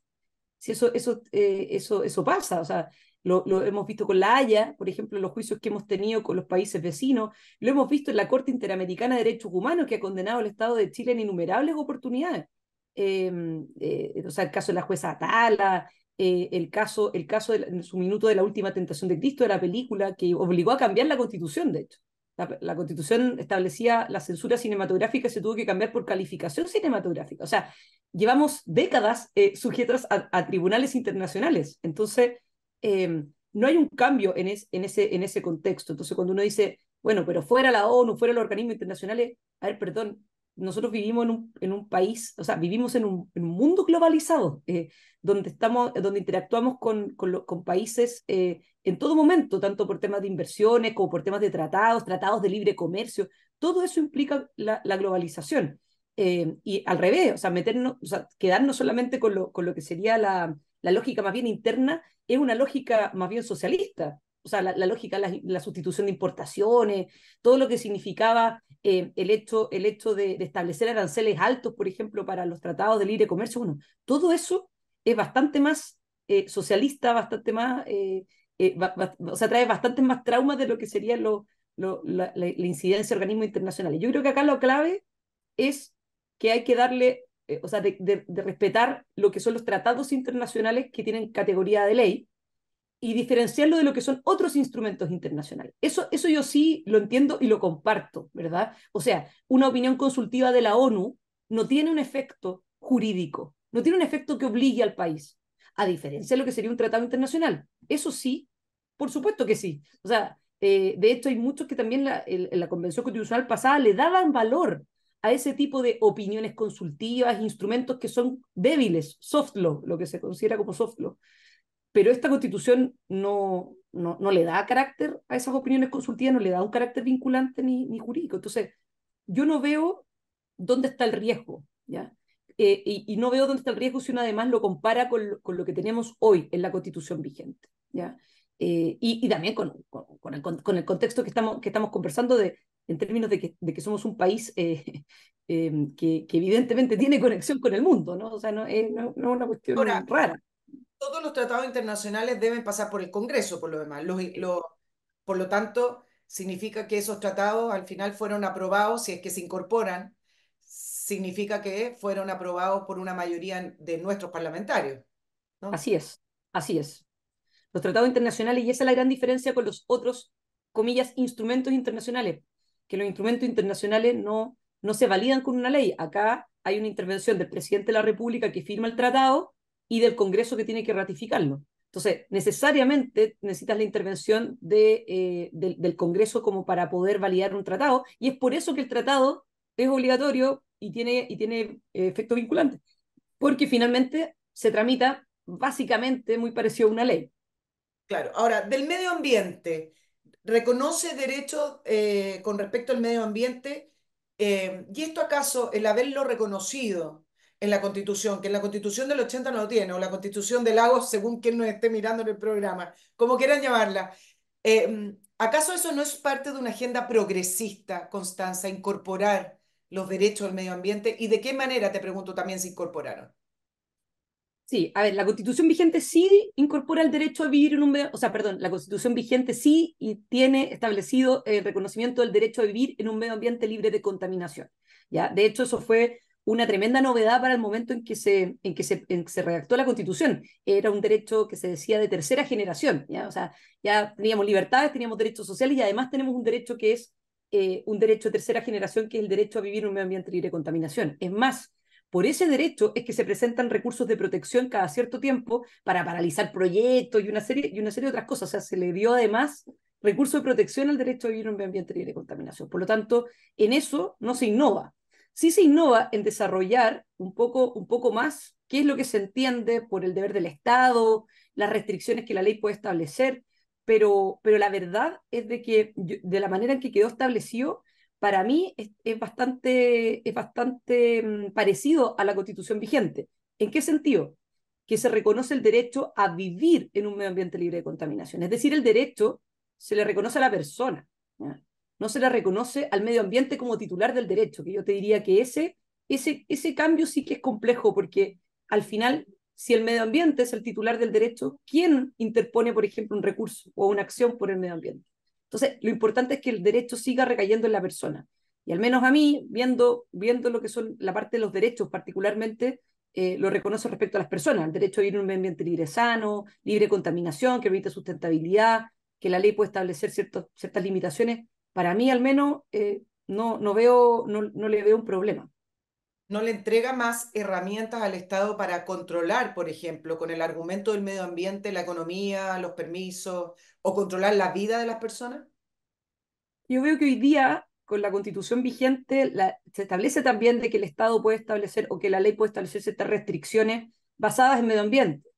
Si eso, eso, eh, eso, eso pasa, o sea, lo, hemos visto con la Haya, por ejemplo, los juicios que hemos tenido con los países vecinos, lo hemos visto en la Corte Interamericana de Derechos Humanos, que ha condenado al Estado de Chile en innumerables oportunidades. Em, eh, o sea, el caso de la jueza Atala, eh, el caso, el caso de su minuto de la última tentación de Cristo, de la película, que obligó a cambiar la constitución, de hecho. La, constitución establecía la censura cinematográfica y se tuvo que cambiar por calificación cinematográfica. O sea, llevamos décadas eh, sujetos a, a, tribunales internacionales. Entonces, Em, no hay un cambio en, en, ese, en ese contexto. Entonces, cuando uno dice, bueno, pero fuera la ONU, fuera los organismos internacionales, a ver, perdón, nosotros vivimos en un, en un país, o sea, vivimos en un, mundo globalizado, eh, donde, estamos, donde interactuamos con, con, países eh, en todo momento, tanto por temas de inversiones como por temas de tratados, tratados de libre comercio, todo eso implica la, globalización. Eh, y al revés, o sea, meternos, o sea, quedarnos solamente con lo, con lo que sería la, la lógica más bien interna es una lógica más bien socialista. O sea, la, lógica, la, sustitución de importaciones, todo lo que significaba eh, el hecho, el hecho de, establecer aranceles altos, por ejemplo, para los tratados de libre comercio, bueno, todo eso es bastante más eh, socialista, bastante más, eh, o sea, trae bastantes más traumas de lo que sería lo, la, incidencia de organismos internacionales. Yo creo que acá lo clave es que hay que darle o sea, de, respetar lo que son los tratados internacionales que tienen categoría de ley y diferenciarlo de lo que son otros instrumentos internacionales. Eso, eso yo sí lo entiendo y lo comparto, ¿verdad? O sea, una opinión consultiva de la ONU no tiene un efecto jurídico, no tiene un efecto que obligue al país, a diferencia de lo que sería un tratado internacional. Eso sí, por supuesto que sí. O sea, eh, de hecho hay muchos que también en la Convención Constitucional pasada le daban valor a ese tipo de opiniones consultivas, instrumentos que son débiles, soft law, lo que se considera como soft law. Pero esta constitución no, no, no le da carácter a esas opiniones consultivas, no le da un carácter vinculante ni, ni jurídico. Entonces, yo no veo dónde está el riesgo, ¿ya? Eh, y, no veo dónde está el riesgo si uno además lo compara con, con lo que tenemos hoy en la constitución vigente, ¿ya? Eh, y, y, también con, con, con, el, con, el, contexto que estamos, que estamos conversando de, en términos de que, de que somos un país eh, que, que, evidentemente tiene conexión con el mundo, ¿no? O sea, no es no, no una cuestión rara. Todos los tratados internacionales deben pasar por el Congreso, por lo demás. Los, lo, por lo tanto, significa que esos tratados al final fueron aprobados, si es que se incorporan, significa que fueron aprobados por una mayoría de nuestros parlamentarios. ¿no? Así es, así es. Los tratados internacionales, y esa es la gran diferencia con los otros, comillas, instrumentos internacionales que los instrumentos internacionales no, no se validan con una ley. Acá hay una intervención del presidente de la República que firma el tratado y del Congreso que tiene que ratificarlo. Entonces, necesariamente necesitas la intervención de, eh, del, del Congreso como para poder validar un tratado, y es por eso que el tratado es obligatorio y tiene, y tiene eh, efecto vinculante, porque finalmente se tramita básicamente muy parecido a una ley. Claro, ahora, del medio ambiente, ¿reconoce derechos eh, con respecto al medio ambiente? Eh, ¿y esto acaso, el haberlo reconocido en la Constitución, que en la Constitución del 80 no lo tiene, o la Constitución del Lago, según quien nos esté mirando en el programa, como quieran llamarla, eh, ¿acaso eso no es parte de una agenda progresista, Constanza, incorporar los derechos al medio ambiente? ¿Y de qué manera, te pregunto, también se incorporaron? Sí, a ver, la constitución vigente sí incorpora el derecho a vivir en un medio, o sea, perdón, la constitución vigente sí y tiene establecido el reconocimiento del derecho a vivir en un medio ambiente libre de contaminación. ¿ya? De hecho, eso fue una tremenda novedad para el momento en que se, en que se, en que se redactó la constitución. Era un derecho que se decía de tercera generación, ¿ya? O sea, ya teníamos libertades, teníamos derechos sociales y además tenemos un derecho que es eh, un derecho de tercera generación, que es el derecho a vivir en un medio ambiente libre de contaminación. Es más, por ese derecho es que se presentan recursos de protección cada cierto tiempo para paralizar proyectos y una serie, y una serie de otras cosas. O sea, se le dio además recursos de protección al derecho a vivir en un medio ambiente libre de contaminación. Por lo tanto, en eso no se innova. Sí se innova en desarrollar un poco, un poco más qué es lo que se entiende por el deber del Estado, las restricciones que la ley puede establecer, pero, pero la verdad es de que de la manera en que quedó establecido, para mí es, bastante, es bastante mm, parecido a la constitución vigente. ¿En qué sentido? Que se reconoce el derecho a vivir en un medio ambiente libre de contaminación. Es decir, el derecho se le reconoce a la persona. No se le reconoce al medio ambiente como titular del derecho, que yo te diría que ese, ese, ese cambio sí que es complejo, porque al final, si el medio ambiente es el titular del derecho, ¿quién interpone, por ejemplo, un recurso o una acción por el medio ambiente? Entonces, lo importante es que el derecho siga recayendo en la persona. Y al menos a mí, viendo, viendo lo que son la parte de los derechos, particularmente, eh, lo reconozco respecto a las personas. El derecho a vivir en un medio ambiente libre sano, libre de contaminación, que permite sustentabilidad, que la ley puede establecer ciertos, ciertas limitaciones. Para mí, al menos, eh, no, no, veo, no, no le veo un problema no le entrega más herramientas al Estado para controlar, por ejemplo, con el argumento del medio ambiente, la economía, los permisos, o controlar la vida de las personas? Yo veo que hoy día, con la constitución vigente, la, se establece también de que el Estado puede establecer o que la ley puede establecer ciertas restricciones basadas en medio ambiente.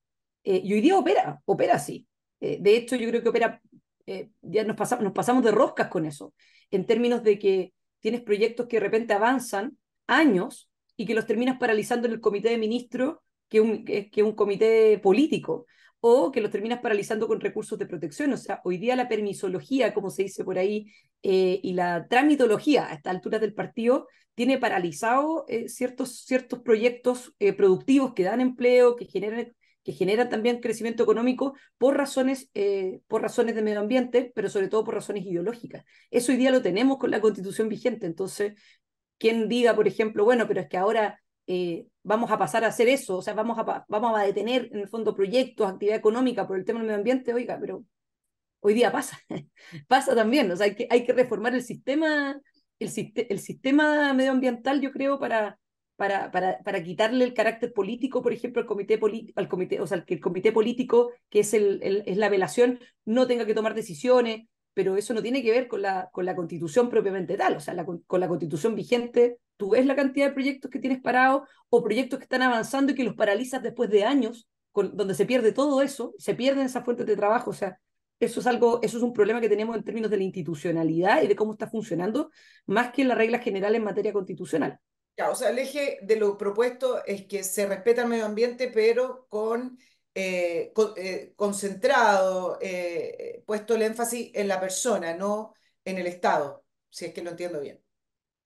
Eh, y hoy día opera, opera así. Eh, de hecho, yo creo que opera, eh, ya nos, nos pasamos de roscas con eso, en términos de que tienes proyectos que de repente avanzan años y que los terminas paralizando en el comité de ministros, que es un, que, que un comité político, o que los terminas paralizando con recursos de protección. O sea, hoy día la permisología, como se dice por ahí, eh, y la tramitología a esta altura del partido, tiene paralizado eh, ciertos, ciertos proyectos productivos que dan empleo, que generan, que generan también crecimiento económico por razones, por razones de medio ambiente, pero sobre todo por razones ideológicas. Eso hoy día lo tenemos con la constitución vigente. Entonces, quien diga, por ejemplo, bueno, pero es que ahora eh, vamos a pasar a hacer eso, o sea, vamos a, vamos a detener en el fondo proyectos, actividad económica por el tema del medio ambiente, oiga, pero hoy día pasa, pasa también, o sea, hay que, hay que reformar el sistema, el sistema medioambiental, yo creo, para, para, para, para, quitarle el carácter político, por ejemplo, al comité, al comité o sea, que el comité político, que es, el, el, es la velación, no tenga que tomar decisiones, pero eso no tiene que ver con la, con la constitución propiamente tal, o sea, con la constitución vigente, tú ves la cantidad de proyectos que tienes parados o proyectos que están avanzando y que los paralizas después de años, con, donde se pierde todo eso, se pierden esas fuentes de trabajo, o sea, eso es algo, eso es un problema que tenemos en términos de la institucionalidad y de cómo está funcionando, más que en la regla general en materia constitucional. O sea, el eje de lo propuesto es que se respeta el medio ambiente, pero con eh, eh, concentrado, eh, puesto el énfasis en la persona, no en el Estado, si es que lo entiendo bien.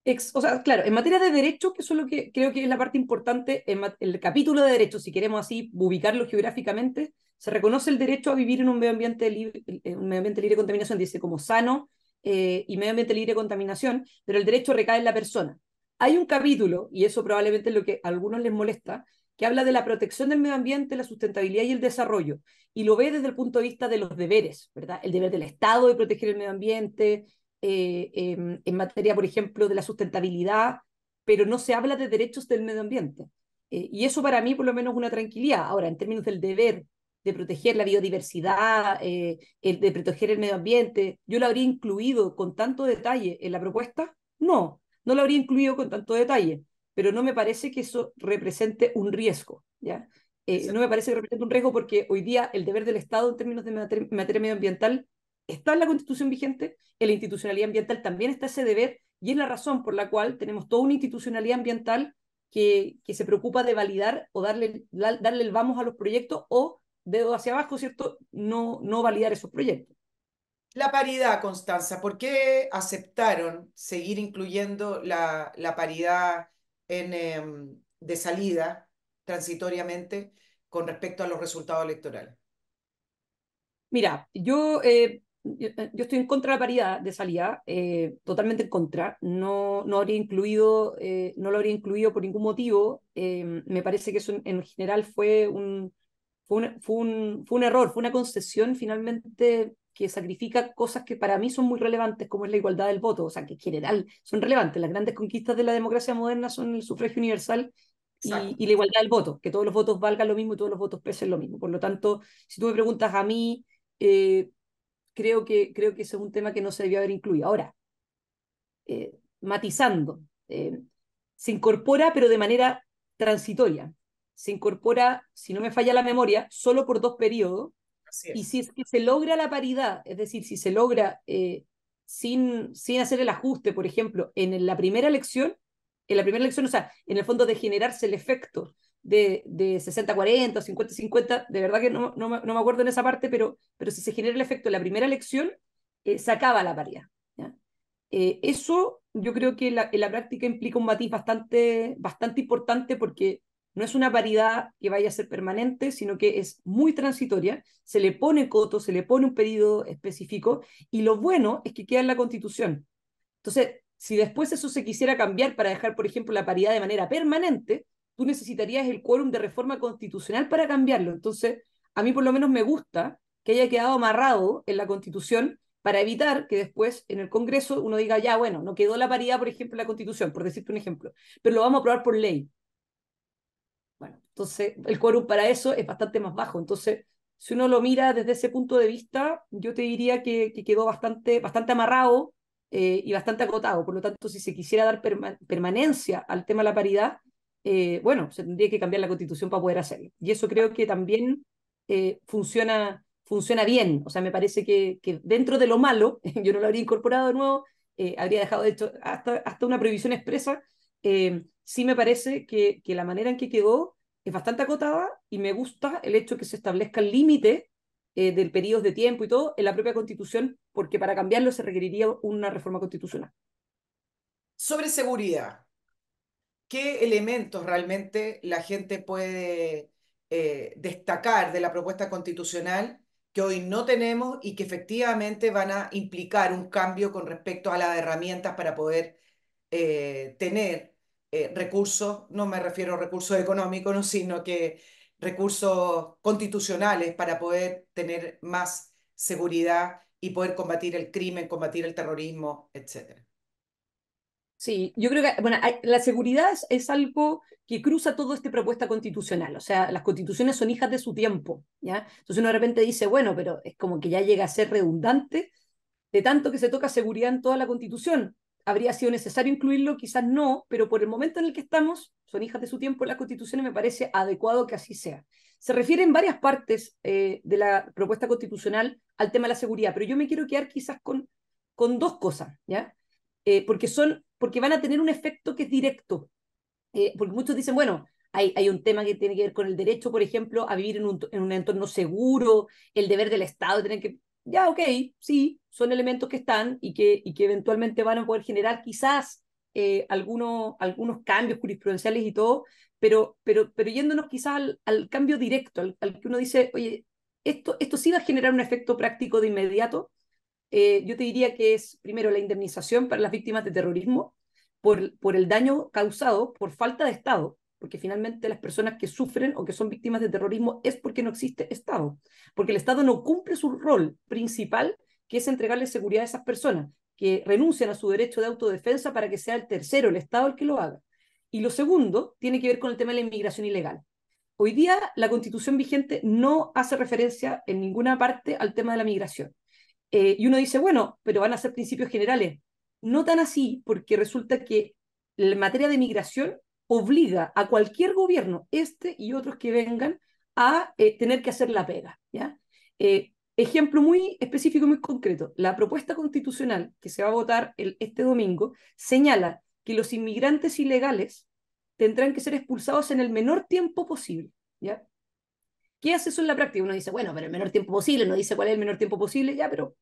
Ex, o sea, claro, en materia de derechos, que eso es lo que creo que es la parte importante, en el capítulo de derechos, si queremos así ubicarlo geográficamente, se reconoce el derecho a vivir en un medio ambiente libre, un medio ambiente libre de contaminación, dice como sano y medio ambiente libre de contaminación, pero el derecho recae en la persona. Hay un capítulo, y eso probablemente es lo que a algunos les molesta, que habla de la protección del medio ambiente, la sustentabilidad y el desarrollo, y lo ve desde el punto de vista de los deberes, ¿verdad? El deber del Estado de proteger el medio ambiente, eh, eh, en materia, por ejemplo, de la sustentabilidad, pero no se habla de derechos del medio ambiente. Eh, y eso para mí, por lo menos, una tranquilidad. Ahora, en términos del deber de proteger la biodiversidad, eh, el de proteger el medio ambiente, ¿yo lo habría incluido con tanto detalle en la propuesta? No, no lo habría incluido con tanto detalle, pero no me parece que eso represente un riesgo, ¿ya? Eh, no me parece que represente un riesgo porque hoy día el deber del Estado en términos de materia, materia medioambiental está en la constitución vigente, en la institucionalidad ambiental también está ese deber y es la razón por la cual tenemos toda una institucionalidad ambiental que, que se preocupa de validar o darle, darle el vamos a los proyectos o dedo hacia abajo, ¿cierto? No, no validar esos proyectos. La paridad, Constanza, ¿por qué aceptaron seguir incluyendo la, la paridad en, eh, de salida transitoriamente con respecto a los resultados electorales? Mira, yo, eh, yo, yo, estoy en contra de la paridad de salida, eh, totalmente en contra. No, no, habría incluido, eh, no lo habría incluido por ningún motivo. me parece que eso en, en general fue un, fue un, fue, un, fue un error, fue una concesión finalmente que sacrifica cosas que para mí son muy relevantes, como es la igualdad del voto, o sea, que en general son relevantes. Las grandes conquistas de la democracia moderna son el sufragio universal y, y, la igualdad del voto, que todos los votos valgan lo mismo y todos los votos pesen lo mismo. Por lo tanto, si tú me preguntas a mí, eh, creo, que, creo que ese es un tema que no se debió haber incluido. Ahora, eh, matizando, eh, se incorpora pero de manera transitoria. Se incorpora, si no me falla la memoria, solo por dos periodos. Y si es que se logra la paridad, es decir, si se logra sin, sin hacer el ajuste, por ejemplo, en la primera elección, en la primera elección, o sea, en el fondo de generarse el efecto de, de 60-40 o 50-50, de verdad que no, no, no, me acuerdo en esa parte, pero, pero si se genera el efecto en la primera elección, eh, se acaba la paridad. ¿ya? Eh, eso yo creo que la, en la práctica implica un matiz bastante, bastante importante porque no es una paridad que vaya a ser permanente, sino que es muy transitoria, se le pone coto, se le pone un periodo específico, y lo bueno es que queda en la Constitución. Entonces, si después eso se quisiera cambiar para dejar, por ejemplo, la paridad de manera permanente, tú necesitarías el quórum de reforma constitucional para cambiarlo. Entonces, a mí por lo menos me gusta que haya quedado amarrado en la Constitución para evitar que después en el Congreso uno diga, ya, bueno, no quedó la paridad, por ejemplo, en la Constitución, por decirte un ejemplo, pero lo vamos a aprobar por ley. Bueno, entonces el quórum para eso es bastante más bajo. Entonces, si uno lo mira desde ese punto de vista, yo te diría que, que quedó bastante, bastante amarrado eh, y bastante acotado. Por lo tanto, si se quisiera dar perma permanencia al tema de la paridad, eh, bueno, se tendría que cambiar la constitución para poder hacerlo. Y eso creo que también eh, funciona, funciona bien. O sea, me parece que, que, dentro de lo malo, yo no lo habría incorporado de nuevo, eh, habría dejado de hecho hasta, hasta una previsión expresa. Sí me parece que, que la manera en que quedó es bastante acotada y me gusta el hecho que se establezca el límite eh, del periodo de tiempo y todo en la propia constitución, porque para cambiarlo se requeriría una reforma constitucional. Sobre seguridad, ¿qué elementos realmente la gente puede eh, destacar de la propuesta constitucional que hoy no tenemos y que efectivamente van a implicar un cambio con respecto a las herramientas para poder eh, tener eh, recursos, no me refiero a recursos económicos, ¿no? sino que recursos constitucionales para poder tener más seguridad y poder combatir el crimen, combatir el terrorismo, etcétera. Sí, yo creo que, bueno, la seguridad es, algo que cruza todo este propuesta constitucional, o sea, las constituciones son hijas de su tiempo, ¿ya? Entonces uno de repente dice, bueno, pero es como que ya llega a ser redundante de tanto que se toca seguridad en toda la constitución. ¿Habría sido necesario incluirlo? Quizás no, pero por el momento en el que estamos, son hijas de su tiempo las constituciones, me parece adecuado que así sea. Se refiere en varias partes eh, de la propuesta constitucional al tema de la seguridad, pero yo me quiero quedar quizás con, con dos cosas, ¿ya? Eh, porque, son, porque van a tener un efecto que es directo. Eh, porque muchos dicen, bueno, hay, hay, un tema que tiene que ver con el derecho, por ejemplo, a vivir en un, en un entorno seguro, el deber del Estado de tener que... Ya, ok, sí, son elementos que están y que, y que eventualmente van a poder generar quizás eh, algunos, algunos cambios jurisprudenciales y todo, pero, pero, pero yéndonos quizás al, al cambio directo, al, que uno dice, oye, esto, esto sí va a generar un efecto práctico de inmediato, eh, yo te diría que es primero la indemnización para las víctimas de terrorismo por, por el daño causado por falta de Estado, porque finalmente las personas que sufren o que son víctimas de terrorismo es porque no existe Estado, porque el Estado no cumple su rol principal, que es entregarle seguridad a esas personas que renuncian a su derecho de autodefensa para que sea el tercero, el Estado, el que lo haga. Y lo segundo tiene que ver con el tema de la inmigración ilegal. hoy día la constitución vigente no hace referencia en ninguna parte al tema de la migración. Eh, y uno dice, bueno, pero van a ser principios generales. No tan así, porque resulta que la materia de migración obliga a cualquier gobierno, este y otros que vengan, a eh, tener que hacer la pega. ¿ya? Eh, ejemplo muy específico, muy concreto. La propuesta constitucional que se va a votar el, este domingo señala que los inmigrantes ilegales tendrán que ser expulsados en el menor tiempo posible. ¿ya? ¿Qué hace eso en la práctica? Uno dice, bueno, pero el menor tiempo posible, no dice cuál es el menor tiempo posible, ya, pero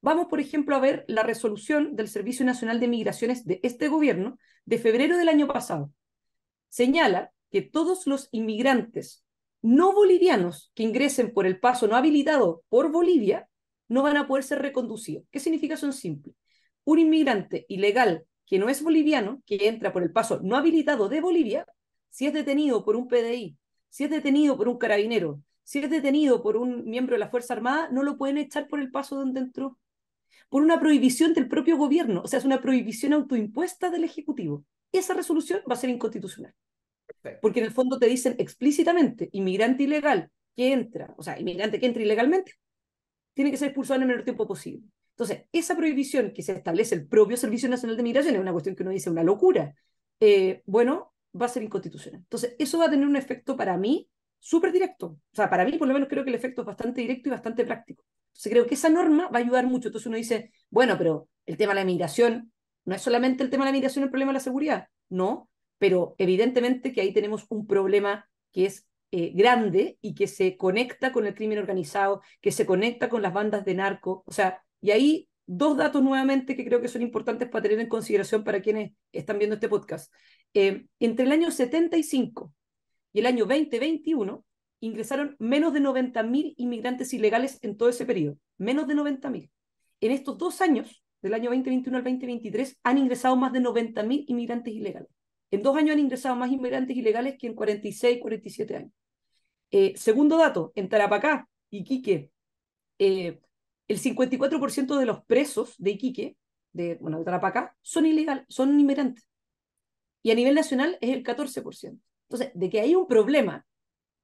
vamos, por ejemplo, a ver la resolución del Servicio Nacional de Migraciones de este gobierno de febrero del año pasado. Señala que todos los inmigrantes no bolivianos que ingresen por el paso no habilitado por Bolivia no van a poder ser reconducidos. ¿Qué significa eso en simple? Un inmigrante ilegal que no es boliviano, que entra por el paso no habilitado de Bolivia, si es detenido por un PDI, si es detenido por un carabinero, si es detenido por un miembro de la Fuerza Armada, no lo pueden echar por el paso donde entró. Por una prohibición del propio gobierno, o sea, es una prohibición autoimpuesta del Ejecutivo. Esa resolución va a ser inconstitucional. Porque en el fondo te dicen explícitamente, inmigrante ilegal que entra, o sea, inmigrante que entra ilegalmente, tiene que ser expulsado en el menor tiempo posible. Entonces, esa prohibición que se establece el propio Servicio Nacional de Migración es una cuestión que uno dice una locura. Eh, bueno, va a ser inconstitucional. Entonces, eso va a tener un efecto para mí súper directo. O sea, para mí, por lo menos, creo que el efecto es bastante directo y bastante práctico. Entonces, creo que esa norma va a ayudar mucho. Entonces, uno dice, bueno, pero el tema de la migración no es solamente el tema de la migración el problema de la seguridad. No, pero evidentemente que ahí tenemos un problema que es eh, grande y que se conecta con el crimen organizado, que se conecta con las bandas de narco, o sea, y ahí dos datos nuevamente que creo que son importantes para tener en consideración para quienes están viendo este podcast. Eh, entre el año 75 y el año 2021 ingresaron menos de 90.000 inmigrantes ilegales en todo ese periodo, menos de 90.000. En estos dos años, del año 2021 al 2023, han ingresado más de 90.000 inmigrantes ilegales. En dos años han ingresado más inmigrantes ilegales que en 46, 47 años. Eh, segundo dato, en Tarapacá, Iquique, eh, el 54% de los presos de Iquique, de, bueno, de Tarapacá, son ilegales, son inmigrantes. Y a nivel nacional es el 14%. Entonces, de que hay un problema,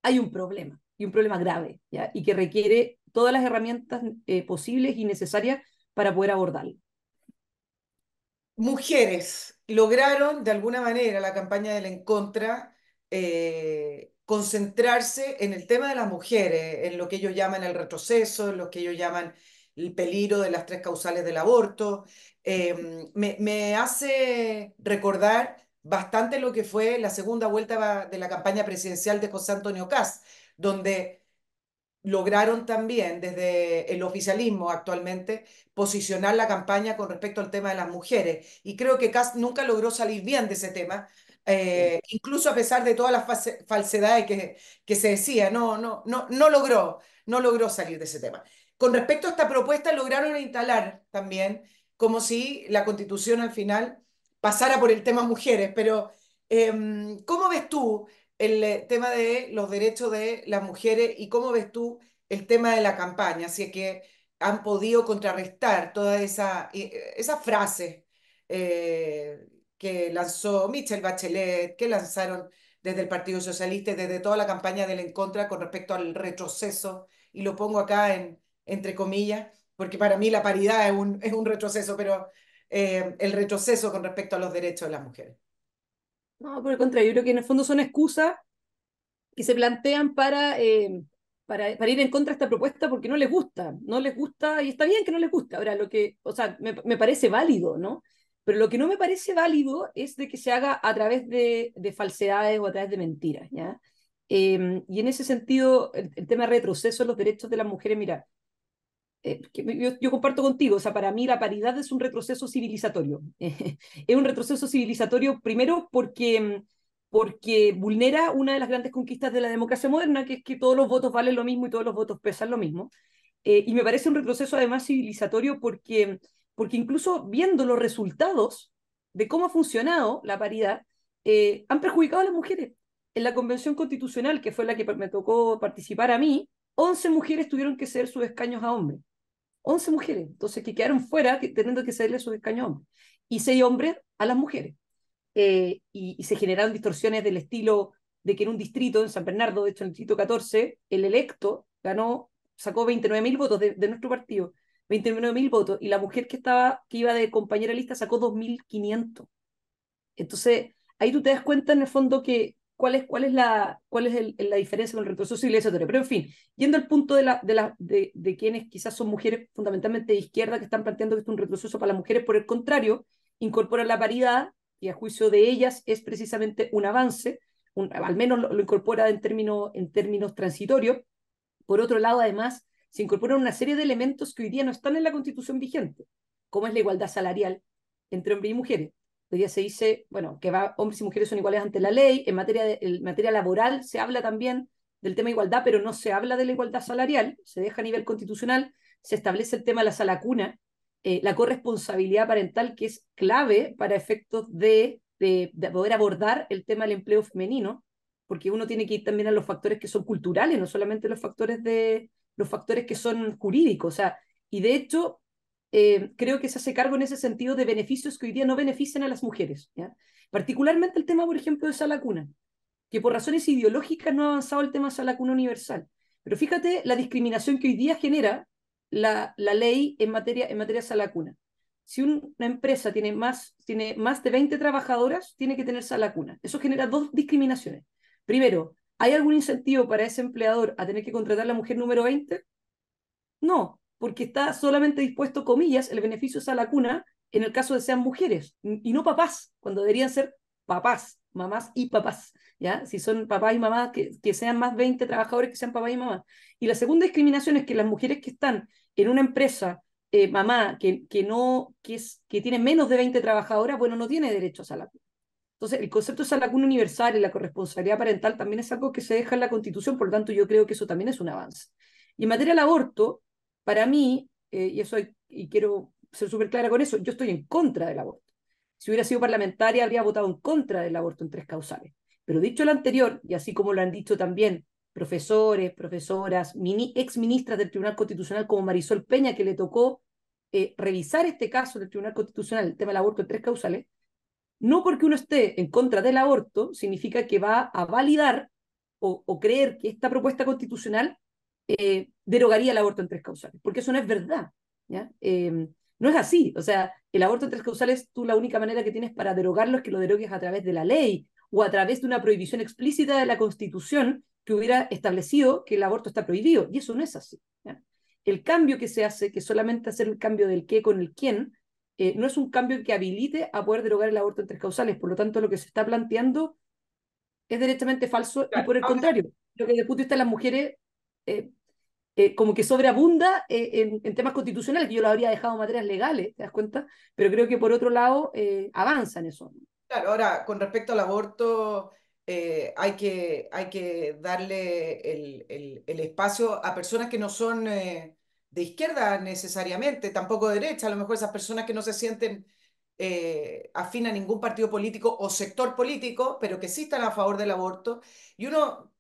hay un problema, y un problema grave, ¿ya? y que requiere todas las herramientas eh, posibles y necesarias para poder abordarlo. Mujeres, lograron de alguna manera la campaña del En Contra eh, concentrarse en el tema de las mujeres, en lo que ellos llaman el retroceso, en lo que ellos llaman el peligro de las tres causales del aborto. Em, me, hace recordar bastante lo que fue la segunda vuelta de la campaña presidencial de José Antonio Caz, donde lograron también desde el oficialismo actualmente posicionar la campaña con respecto al tema de las mujeres. Y creo que Cast nunca logró salir bien de ese tema, eh, incluso a pesar de todas las falsedades que, que se decía, no, no, no, no logró, no logró salir de ese tema. Con respecto a esta propuesta, lograron instalar también como si la constitución al final pasara por el tema mujeres, pero em, ¿cómo ves tú el eh, tema de los derechos de las mujeres y cómo ves tú el tema de la campaña, así que han podido contrarrestar toda esa, eh, esa frase eh, que lanzó Michelle Bachelet, que lanzaron desde el Partido Socialista desde toda la campaña del en contra con respecto al retroceso, y lo pongo acá en, entre comillas, porque para mí la paridad es un, es un retroceso, pero el retroceso con respecto a los derechos de las mujeres. No, por el contrario, yo creo que en el fondo son excusas que se plantean para, eh, para, para, ir en contra de esta propuesta porque no les gusta, no les gusta, y está bien que no les gusta. Ahora, lo que, o sea, me, me parece válido, ¿no? Pero lo que no me parece válido es de que se haga a través de, de falsedades o a través de mentiras, ¿ya? Eh, y en ese sentido, el, tema retroceso de los derechos de las mujeres, mira, eh, yo, comparto contigo, o sea, para mí la paridad es un retroceso civilizatorio. es un retroceso civilizatorio primero porque, porque vulnera una de las grandes conquistas de la democracia moderna, que es que todos los votos valen lo mismo y todos los votos pesan lo mismo. Eh, y me parece un retroceso además civilizatorio porque, porque incluso viendo los resultados de cómo ha funcionado la paridad, eh, han perjudicado a las mujeres. En la Convención Constitucional, que fue la que me tocó participar a mí, 11 mujeres tuvieron que ceder sus escaños a hombres. 11 mujeres, entonces que quedaron fuera teniendo que cederle sus escaños a hombres. Y 6 hombres a las mujeres. Eh, y, se generaron distorsiones del estilo de que en un distrito, en San Bernardo, de hecho en el distrito 14, el electo ganó, sacó 29 mil votos de, de, nuestro partido, 29 mil votos, y la mujer que estaba, que iba de compañera lista sacó 2.500. Entonces, ahí tú te das cuenta en el fondo que cuál es, cuál es, la, cuál es el, la diferencia con el retroceso civilizatorio. Pero en fin, yendo al punto de, la, de, la, de, de, quienes quizás son mujeres fundamentalmente de izquierda que están planteando que es un retroceso para las mujeres, por el contrario, incorpora la paridad y a juicio de ellas es precisamente un avance, un, al menos lo, lo incorpora en, término, en términos transitorios. Por otro lado, además, se incorporan una serie de elementos que hoy día no están en la constitución vigente, como es la igualdad salarial entre hombres y mujeres. Hoy día se dice, bueno, que va, hombres y mujeres son iguales ante la ley. En materia, de, en materia laboral se habla también del tema de igualdad, pero no se habla de la igualdad salarial, se deja a nivel constitucional, se establece el tema de la sala cuna, eh, la corresponsabilidad parental, que es clave para efectos de, de, poder abordar el tema del empleo femenino, porque uno tiene que ir también a los factores que son culturales, no solamente los factores, de, los factores que son jurídicos. O sea, y de hecho, eh, creo que se hace cargo en ese sentido de beneficios que hoy día no benefician a las mujeres. Particularmente el tema, por ejemplo, de sala cuna, que por razones ideológicas no ha avanzado el tema de sala cuna universal. Pero fíjate la discriminación que hoy día genera la, la ley en materia, en materia de sala cuna. Si un, una empresa tiene más, tiene más de 20 trabajadoras, tiene que tener sala cuna. Eso genera dos discriminaciones. Primero, ¿hay algún incentivo para ese empleador a tener que contratar a la mujer número 20? No, porque está solamente dispuesto, comillas, el beneficio es a la cuna en el caso de sean mujeres y no papás, cuando deberían ser papás, mamás y papás, ¿ya? Si son papás y mamás, que, que sean más 20 trabajadores que sean papás y mamás. Y la segunda discriminación es que las mujeres que están en una empresa, eh, mamá, que, que, no, que, es, que tiene menos de 20 trabajadoras, bueno, no tiene derecho a sala cuna. Entonces, el concepto de sala cuna universal y la corresponsabilidad parental también es algo que se deja en la Constitución, por lo tanto, yo creo que eso también es un avance. Y en materia del aborto, para mí, eh, y, eso hay, y quiero ser súper clara con eso, yo estoy en contra del aborto. Si hubiera sido parlamentaria, habría votado en contra del aborto en tres causales. Pero dicho lo anterior, y así como lo han dicho también profesores, profesoras, mini, ex ministras del Tribunal Constitucional como Marisol Peña, que le tocó eh, revisar este caso del Tribunal Constitucional, el tema del aborto en tres causales, no porque uno esté en contra del aborto, significa que va a validar o, creer que esta propuesta constitucional eh, derogaría el aborto en tres causales, porque eso no es verdad. ¿ya? Eh, no es así, o sea, el aborto en tres causales, tú la única manera que tienes para derogarlo es que lo derogues a través de la ley o a través de una prohibición explícita de la Constitución que hubiera establecido que el aborto está prohibido, y eso no es así. ¿ya? El cambio que se hace, que solamente hacer el cambio del qué con el quién, eh, no es un cambio que habilite a poder derogar el aborto en tres causales, por lo tanto lo que se está planteando es directamente falso y por el contrario, lo que vista de las mujeres eh, eh, como que sobreabunda eh, en, en, temas constitucionales, que yo lo habría dejado en materias legales, ¿te das cuenta? Pero creo que por otro lado eh, avanza en eso. Claro, ahora con respecto al aborto, hay, que, hay que darle el, el, el, espacio a personas que no son de izquierda necesariamente, tampoco de derecha, a lo mejor esas personas que no se sienten afín a ningún partido político o sector político, pero que sí están a favor del aborto, y uno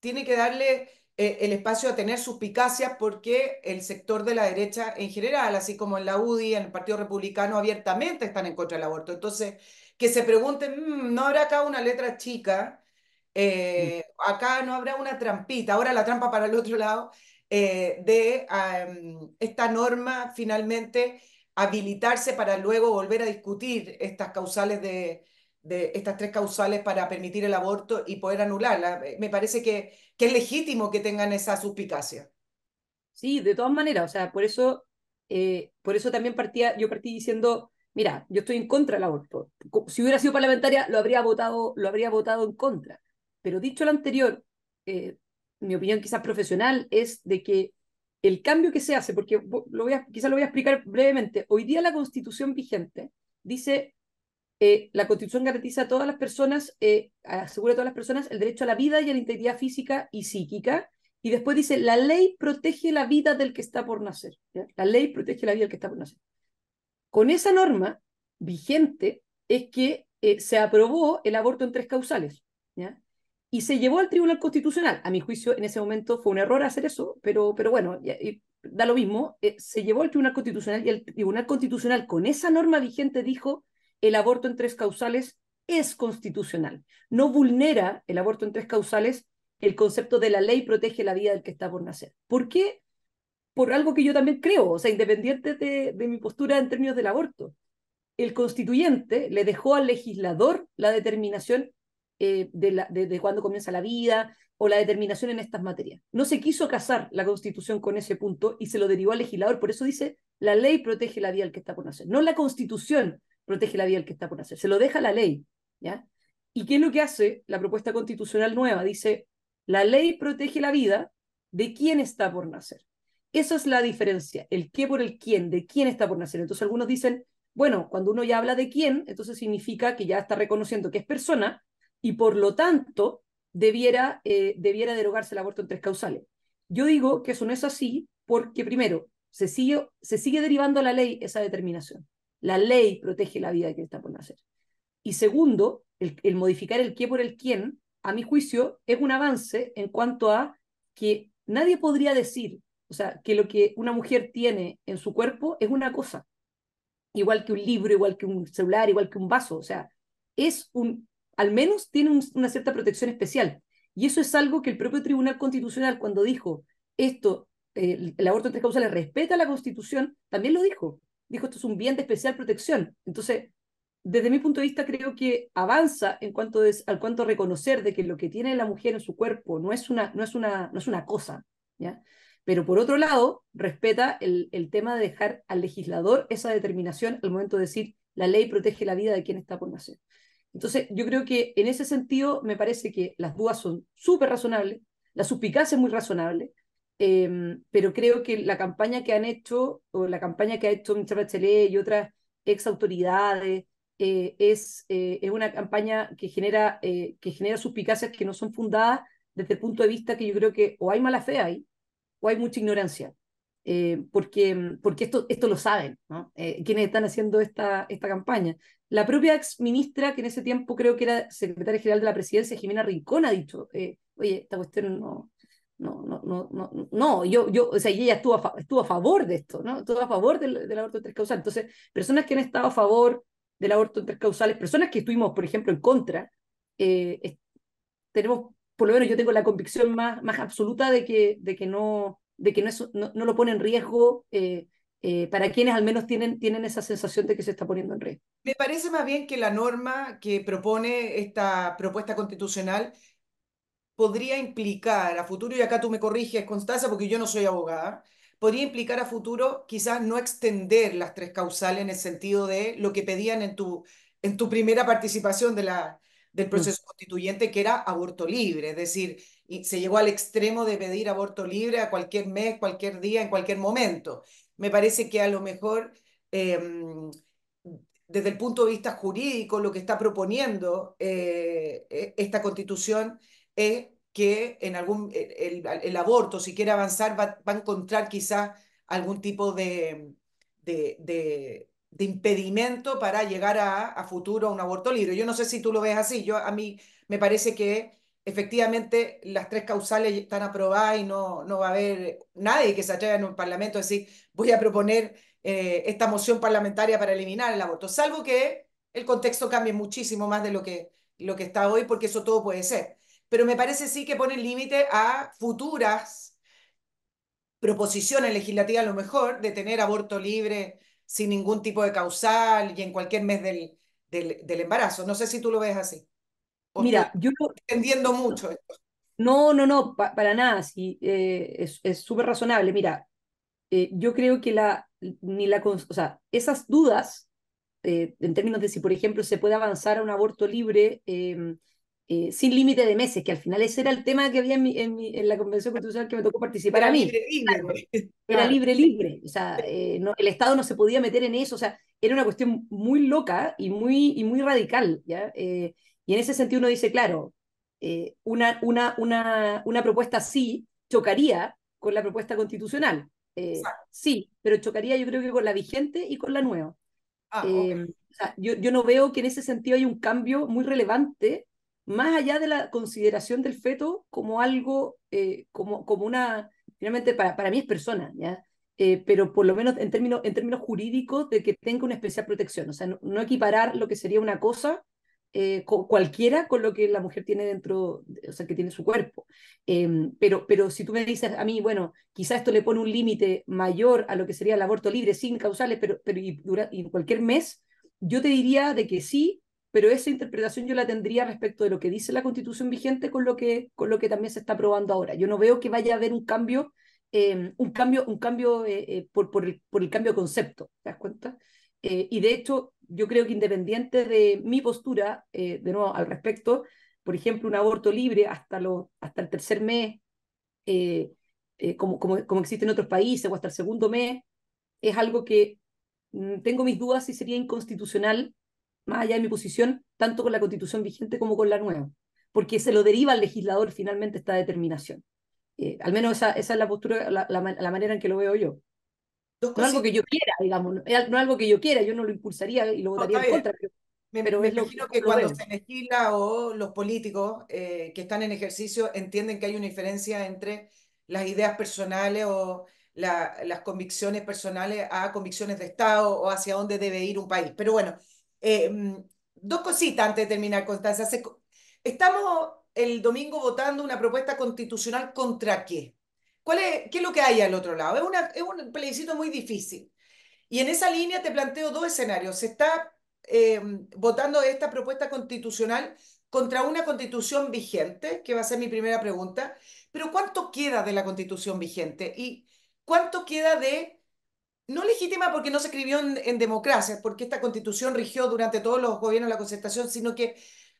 tiene que darle eh, el espacio a tener suspicacias porque el sector de la derecha en general, así como en la UDI, en el Partido Republicano, abiertamente están en contra del aborto. Entonces, que se pregunten, mmm, ¿no habrá acá una letra chica? Eh, acá no habrá una trampita, ahora la trampa para el otro lado, eh, de esta norma finalmente habilitarse para luego volver a discutir estas causales de, de estas tres causales para permitir el aborto y poder anularla. Me parece que, que es legítimo que tengan esa suspicacia. Sí, de todas maneras, o sea, por eso, eh, por eso también partía, yo partí diciendo, mira, yo estoy en contra del aborto. Si hubiera sido parlamentaria, lo habría votado, lo habría votado en contra. Pero dicho lo anterior, eh, mi opinión quizás profesional es de que el cambio que se hace, porque lo voy quizás lo voy a explicar brevemente, hoy día la constitución vigente dice eh, la Constitución garantiza a todas las personas, eh, asegura a todas las personas el derecho a la vida y a la integridad física y psíquica. Y después dice, la ley protege la vida del que está por nacer. La ley protege la vida del que está por nacer. Con esa norma vigente es que eh, se aprobó el aborto en tres causales. ¿ya? Y se llevó al Tribunal Constitucional. A mi juicio, en ese momento fue un error hacer eso, pero, pero bueno, ya, da lo mismo. Se llevó al Tribunal Constitucional y el Tribunal Constitucional con esa norma vigente dijo el aborto en tres causales es constitucional. No vulnera el aborto en tres causales el concepto de la ley protege la vida del que está por nacer. ¿Por qué? Por algo que yo también creo, o sea, independiente de, mi postura en términos del aborto. El constituyente le dejó al legislador la determinación eh, de, la, de cuándo comienza la vida o la determinación en estas materias. No se quiso casar la constitución con ese punto y se lo derivó al legislador. Por eso dice, la ley protege la vida del que está por nacer. No la constitución protege la vida del que está por nacer. Se lo deja la ley. ¿ya? ¿Y qué es lo que hace la propuesta constitucional nueva? Dice, la ley protege la vida de quién está por nacer. Esa es la diferencia, el qué por el quién, de quién está por nacer. Entonces algunos dicen, bueno, cuando uno ya habla de quién, entonces significa que ya está reconociendo que es persona y por lo tanto debiera, eh, debiera derogarse el aborto en tres causales. Yo digo que eso no es así porque primero, se sigue, se sigue derivando a la ley esa determinación. La ley protege la vida quien está por nacer. Y segundo, el, modificar el qué por el quién a mi juicio, es un avance en cuanto a que nadie podría decir, o sea, que lo que una mujer tiene en su cuerpo es una cosa, igual que un libro, igual que un celular, igual que un vaso, o sea, es un, al menos tiene un, una cierta protección especial. Y eso es algo que el propio Tribunal Constitucional, cuando dijo esto, eh, el aborto en tres causales respeta la Constitución, también lo dijo. Dijo esto es un bien de especial protección. Entonces, desde mi punto de vista, creo que avanza en cuanto es, al cuanto reconocer de que lo que tiene la mujer en su cuerpo no es una, no es una, no es una cosa, ¿ya? Pero por otro lado, respeta el, el tema de dejar al legislador esa determinación al momento de decir la ley protege la vida de quien está por nacer. Entonces, yo creo que en ese sentido me parece que las dudas son súper razonables, la suspicacia es muy razonable, eh, pero creo que la campaña que han hecho, o la campaña que ha hecho Michelle Bachelet y otras ex autoridades, eh, es, eh, es, una campaña que genera, eh, que genera suspicacias que no son fundadas desde el punto de vista que yo creo que o hay mala fe ahí o hay mucha ignorancia. porque porque esto, esto lo saben, ¿no? quienes están haciendo esta, esta campaña. La propia ex ministra, que en ese tiempo creo que era secretaria general de la presidencia, Jimena Rincón, ha dicho, oye, esta cuestión no, no, no, no, no, no, yo, yo, o sea, ella estuvo a, estuvo a favor de esto, ¿no? Estuvo a favor del, del aborto tres causales. Entonces, personas que han estado a favor del aborto en tres causales, personas que estuvimos, por ejemplo, en contra, eh, tenemos, por lo menos yo tengo la convicción más, más absoluta de que, de que, no, de que no, no, no lo pone en riesgo eh, eh, para quienes al menos tienen, tienen esa sensación de que se está poniendo en riesgo. Me parece más bien que la norma que propone esta propuesta constitucional podría implicar a futuro, y acá tú me corriges, Constanza, porque yo no soy abogada, podría implicar a futuro quizás no extender las tres causales en el sentido de lo que pedían en tu, en tu primera participación de la, del proceso mm. constituyente, que era aborto libre, es decir, y se llegó al extremo de pedir aborto libre a cualquier mes, cualquier día, en cualquier momento. Me parece que a lo mejor, eh, desde el punto de vista jurídico, lo que está proponiendo eh, e, esta constitución es que en algún, el, el aborto, si quiere avanzar, va, va a encontrar quizás algún tipo de, de, de, de, impedimento para llegar a, a futuro a un aborto libre. Yo no sé si tú lo ves así, yo a mí me parece que efectivamente las tres causales están aprobadas y no, no va a haber nadie que se atreva en un parlamento a decir voy a proponer eh, esta moción parlamentaria para eliminar el aborto, salvo que el contexto cambie muchísimo más de lo que, lo que está hoy, porque eso todo puede ser pero me parece sí que pone límite a futuras proposiciones legislativas, a lo mejor, de tener aborto libre sin ningún tipo de causal y en cualquier mes del, del, del embarazo. No sé si tú lo ves así. O Mira, yo entendiendo mucho esto. No, no, no, pa para nada. Sí, eh, es súper razonable. Mira, eh, yo creo que la, ni la, o sea, esas dudas, eh, en términos de si, por ejemplo, se puede avanzar a un aborto libre, eh, sin límite de meses, que al final ese era el tema que había en, mi, en, mi, en la Convención Constitucional que me tocó participar era a mí. Libre, libre. Era libre, libre. O sea, eh, no, el Estado no se podía meter en eso. O sea, era una cuestión muy loca y muy, y muy radical. ¿ya? Eh, y en ese sentido uno dice, claro, eh, una, una, una, una propuesta así chocaría con la propuesta constitucional. sí, pero chocaría yo creo que con la vigente y con la nueva. Ah, okay. o sea, yo, yo no veo que en ese sentido hay un cambio muy relevante más allá de la consideración del feto como algo, eh, como, como una, finalmente para, para mí es persona, ¿ya? Eh, pero por lo menos en términos, en términos jurídicos de que tenga una especial protección, o sea, no, no, equiparar lo que sería una cosa eh, cualquiera con lo que la mujer tiene dentro, o sea, que tiene su cuerpo. Em, pero, pero si tú me dices a mí, bueno, quizá esto le pone un límite mayor a lo que sería el aborto libre sin causales, pero, pero y, dura, y cualquier mes, yo te diría de que sí, pero esa interpretación yo la tendría respecto de lo que dice la constitución vigente con lo que, con lo que también se está aprobando ahora. Yo no veo que vaya a haber un cambio, em, un cambio, un cambio eh, eh, por, por, el, por el cambio de concepto, ¿te das cuenta? Eh, y de hecho, yo creo que independiente de mi postura, de nuevo, al respecto, por ejemplo, un aborto libre hasta, lo, hasta el tercer mes, como, como, como existe en otros países, o hasta el segundo mes, es algo que mm, tengo mis dudas si sería inconstitucional más allá de mi posición, tanto con la constitución vigente como con la nueva, porque se lo deriva al legislador finalmente esta determinación. Eh, al menos esa, esa es la postura, la, la, manera en que lo veo yo. no es algo que yo quiera, digamos, no es algo que yo quiera, yo no lo impulsaría y lo votaría en contra. Pero, me, pero me imagino que cuando se legisla o los políticos eh, que están en ejercicio entienden que hay una diferencia entre las ideas personales o la, las convicciones personales a convicciones de Estado o hacia dónde debe ir un país. Pero bueno, eh, dos cositas antes de terminar, Constanza. Estamos el domingo votando una propuesta constitucional contra qué. ¿Cuál es, ¿Qué es lo que hay al otro lado? Es, una, es un plebiscito muy difícil. Y en esa línea te planteo dos escenarios. Se está eh, votando esta propuesta constitucional contra una constitución vigente, que va a ser mi primera pregunta, pero ¿cuánto queda de la constitución vigente? ¿Y cuánto queda de no legítima porque no se escribió en, democracia, porque esta constitución rigió durante todos los gobiernos de la concertación, sino que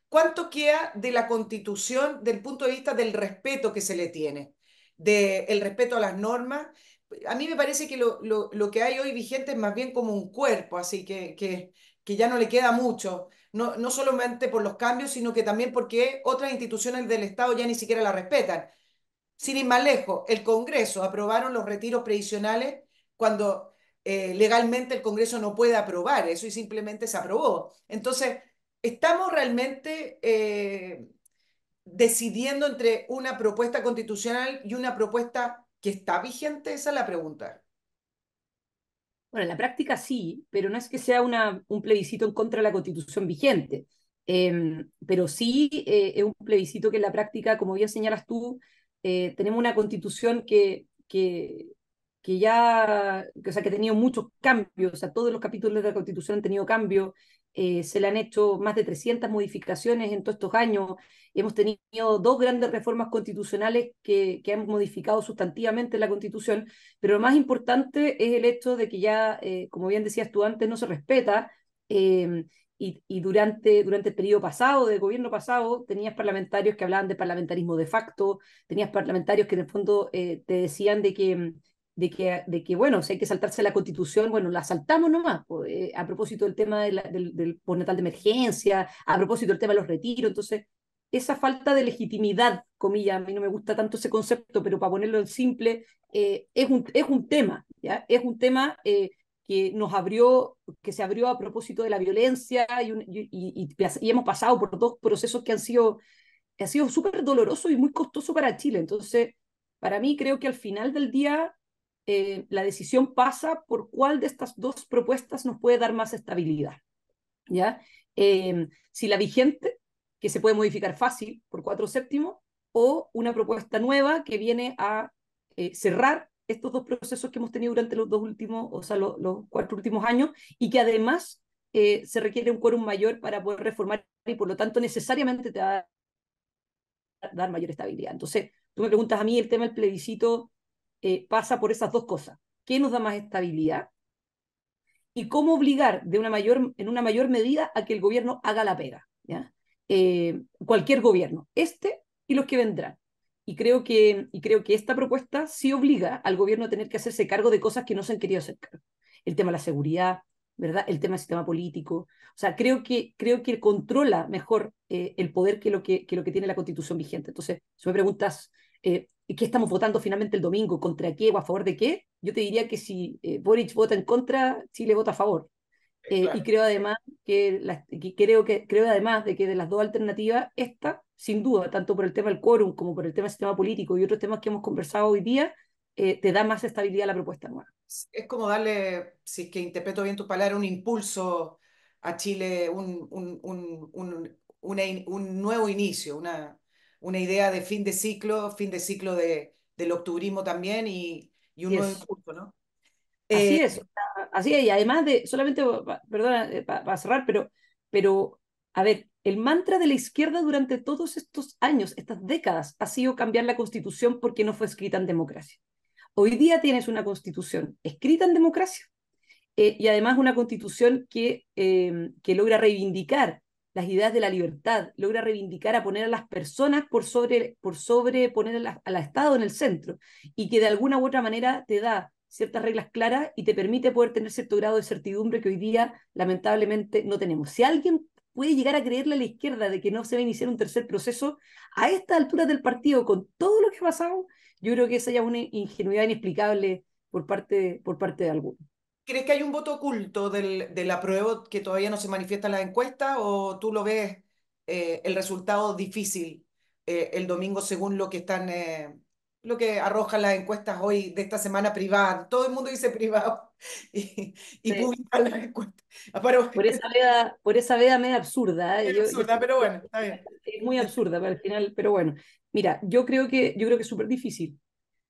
cuánto queda de la constitución del punto de vista del respeto que se le tiene, del respeto a las normas. A mí me parece que lo, que hay hoy vigente es más bien como un cuerpo, así que, que, que ya no le queda mucho, no, no solamente por los cambios, sino que también porque otras instituciones del Estado ya ni siquiera la respetan. Sin ir más lejos, el Congreso aprobaron los retiros previsionales cuando eh, legalmente el Congreso no puede aprobar eso y simplemente se aprobó. Entonces, estamos realmente eh, decidiendo entre una propuesta constitucional y una propuesta que está vigente, esa es la pregunta. Bueno, en la práctica sí, pero no es que sea una, un plebiscito en contra de la constitución vigente. Em, pero sí eh, es un plebiscito que en la práctica, como bien señalas tú, tenemos una constitución que, que, que ya, o sea, que ha tenido muchos cambios, o sea, todos los capítulos de la Constitución han tenido cambios, eh, se le han hecho más de 300 modificaciones en todos estos años, hemos tenido dos grandes reformas constitucionales que, que han modificado sustantivamente la Constitución, pero lo más importante es el hecho de que ya, eh, como bien decías tú antes, no se respeta. Eh, y, y, durante, durante el periodo pasado, del gobierno pasado, tenías parlamentarios que hablaban de parlamentarismo de facto, tenías parlamentarios que en el fondo te decían de que de que, de que, bueno, si hay que saltarse la constitución, bueno, la saltamos nomás, eh, a propósito del tema de del, del postnatal de emergencia, a propósito del tema de los retiros, entonces, esa falta de legitimidad, comillas, a mí no me gusta tanto ese concepto, pero para ponerlo en simple, eh, es, un, es un tema, ¿ya? Es un tema eh, que nos abrió, que se abrió a propósito de la violencia y, y hemos pasado por dos procesos que han sido, han sido súper dolorosos y muy costosos para Chile, entonces, para mí creo que al final del día eh, la decisión pasa por cuál de estas dos propuestas nos puede dar más estabilidad. ¿ya? Em, si la vigente, que se puede modificar fácil por cuatro séptimos, o una propuesta nueva que viene a eh, cerrar estos dos procesos que hemos tenido durante los dos últimos, o sea, los, cuatro últimos años, y que además eh, se requiere un quórum mayor para poder reformar y por lo tanto necesariamente te va a dar mayor estabilidad. Entonces, tú me preguntas a mí el tema del plebiscito eh, pasa por esas dos cosas. ¿Qué nos da más estabilidad? Y cómo obligar de una mayor, en una mayor medida a que el gobierno haga la pega. ¿ya? Eh, cualquier gobierno, este y los que vendrán. Y creo, que, y creo que esta propuesta sí obliga al gobierno a tener que hacerse cargo de cosas que no se han querido hacer cargo. El tema de la seguridad, ¿verdad? El tema del sistema político. O sea, creo que, creo que controla mejor eh, el poder que lo que, que lo que tiene la constitución vigente. Entonces, si me preguntas, ¿qué estamos votando finalmente el domingo? ¿Contra qué o a favor de qué? Yo te diría que si eh, Boric vota en contra, Chile vota a favor. Eh, y creo además que, creo que creo además de que de las dos alternativas, esta, sin duda, tanto por el tema del quórum como por el tema del sistema político y otros temas que hemos conversado hoy día, eh, te da más estabilidad a la propuesta nueva. Es como darle, si es que interpreto bien tu palabra, un impulso a Chile, un, un, un, un nuevo inicio, una, una idea de fin de ciclo, fin de ciclo de, del octubrismo también y, y un nuevo impulso, ¿no? Así eh, es, así es, y además de, solamente, perdona, eh, para cerrar, pero, pero, a ver, el mantra de la izquierda durante todos estos años, estas décadas, ha sido cambiar la constitución porque no fue escrita en democracia. Hoy día tienes una constitución escrita en democracia eh, y además una constitución que, que logra reivindicar las ideas de la libertad, logra reivindicar a poner a las personas por sobre, por sobre poner al Estado en el centro y que de alguna u otra manera te da ciertas reglas claras y te permite poder tener cierto grado de certidumbre que hoy día lamentablemente no tenemos. Si alguien puede llegar a creerle a la izquierda de que no se va a iniciar un tercer proceso, a esta altura del partido, con todo lo que ha pasado, yo creo que esa ya una ingenuidad inexplicable por parte, por parte de algunos. ¿Crees que hay un voto oculto del, del apruebo que todavía no se manifiesta en la encuesta o tú lo ves eh, el resultado difícil eh, el domingo según lo que están eh, lo que arrojan las encuestas hoy de esta semana privada? Todo el mundo dice privado y, y publican las encuestas. Ah, por esa veda, por esa veda media absurda. Es absurda, pero bueno, está bien. Es muy absurda para el final, pero bueno. Mira, yo creo que yo creo que es súper difícil.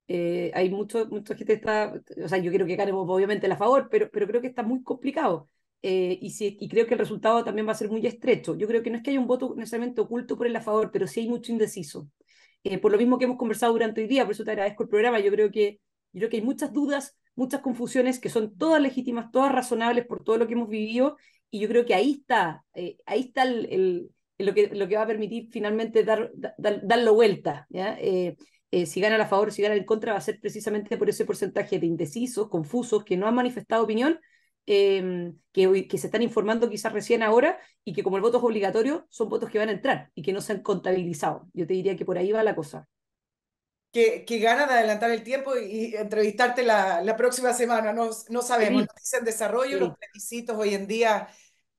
Eh, hay mucho, mucha gente está, o sea, yo quiero que ganemos obviamente a favor, pero, pero creo que está muy complicado. Eh, y, si, y creo que el resultado también va a ser muy estrecho. Yo creo que no es que haya un voto necesariamente oculto por el a favor, pero sí hay mucho indeciso. Eh, por lo mismo que hemos conversado durante hoy día, por eso te agradezco el programa, yo creo que, yo creo que hay muchas dudas, muchas confusiones que son todas legítimas, todas razonables por todo lo que hemos vivido, y yo creo que ahí está, ahí está el, lo, que, lo que va a permitir finalmente dar, dar, darlo vuelta. ¿ya? Eh, si gana a favor o si gana en contra, va a ser precisamente por ese porcentaje de indecisos, confusos, que no han manifestado opinión, em, que, que se están informando quizás recién ahora y que como el voto es obligatorio, son votos que van a entrar y que no se han contabilizado. Yo te diría que por ahí va la cosa. Que, que ganan de adelantar el tiempo y entrevistarte la, la próxima semana, no, no sabemos. Sí. en desarrollo, los plebiscitos hoy en día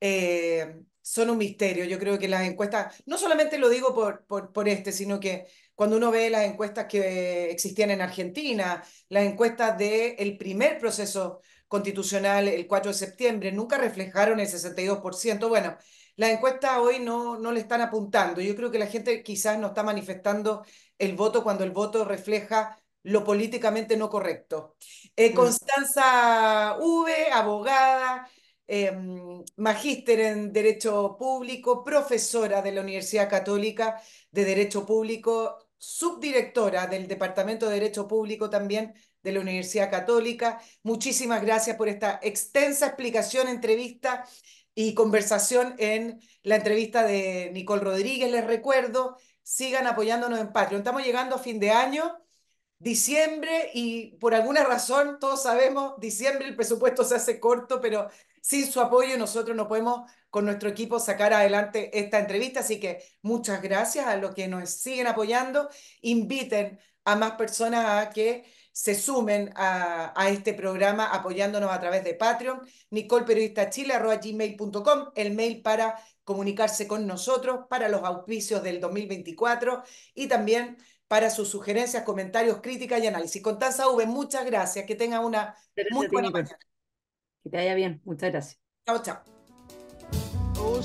eh, son un misterio. Yo creo que las encuestas, no solamente lo digo por, por, por este, sino que cuando uno ve las encuestas que existían en Argentina, las encuestas del primer proceso constitucional el 4 de septiembre, nunca reflejaron el 62%. Bueno, las encuestas hoy no, no le están apuntando. Yo creo que la gente quizás no está manifestando el voto cuando el voto refleja lo políticamente no correcto. Eh, mm. Constanza V, abogada, eh, magíster en Derecho Público, profesora de la Universidad Católica de Derecho Público, subdirectora del Departamento de Derecho Público también de la Universidad Católica. Muchísimas gracias por esta extensa explicación, entrevista y conversación en la entrevista de Nicole Rodríguez. Les recuerdo, sigan apoyándonos en Patreon. Estamos llegando a fin de año, diciembre, y por alguna razón, todos sabemos, diciembre el presupuesto se hace corto, pero sin su apoyo nosotros no podemos con nuestro equipo sacar adelante esta entrevista. Así que muchas gracias a los que nos siguen apoyando. Inviten a más personas a que se sumen a, a este programa apoyándonos a través de Patreon, nicolperiodistachile.com, el mail para comunicarse con nosotros para los auspicios del 2024 y también para sus sugerencias, comentarios, críticas y análisis. Constanza V, muchas gracias. Que tenga una muy buena mañana. Que te vaya bien. Muchas gracias. Chao, chao. Oh,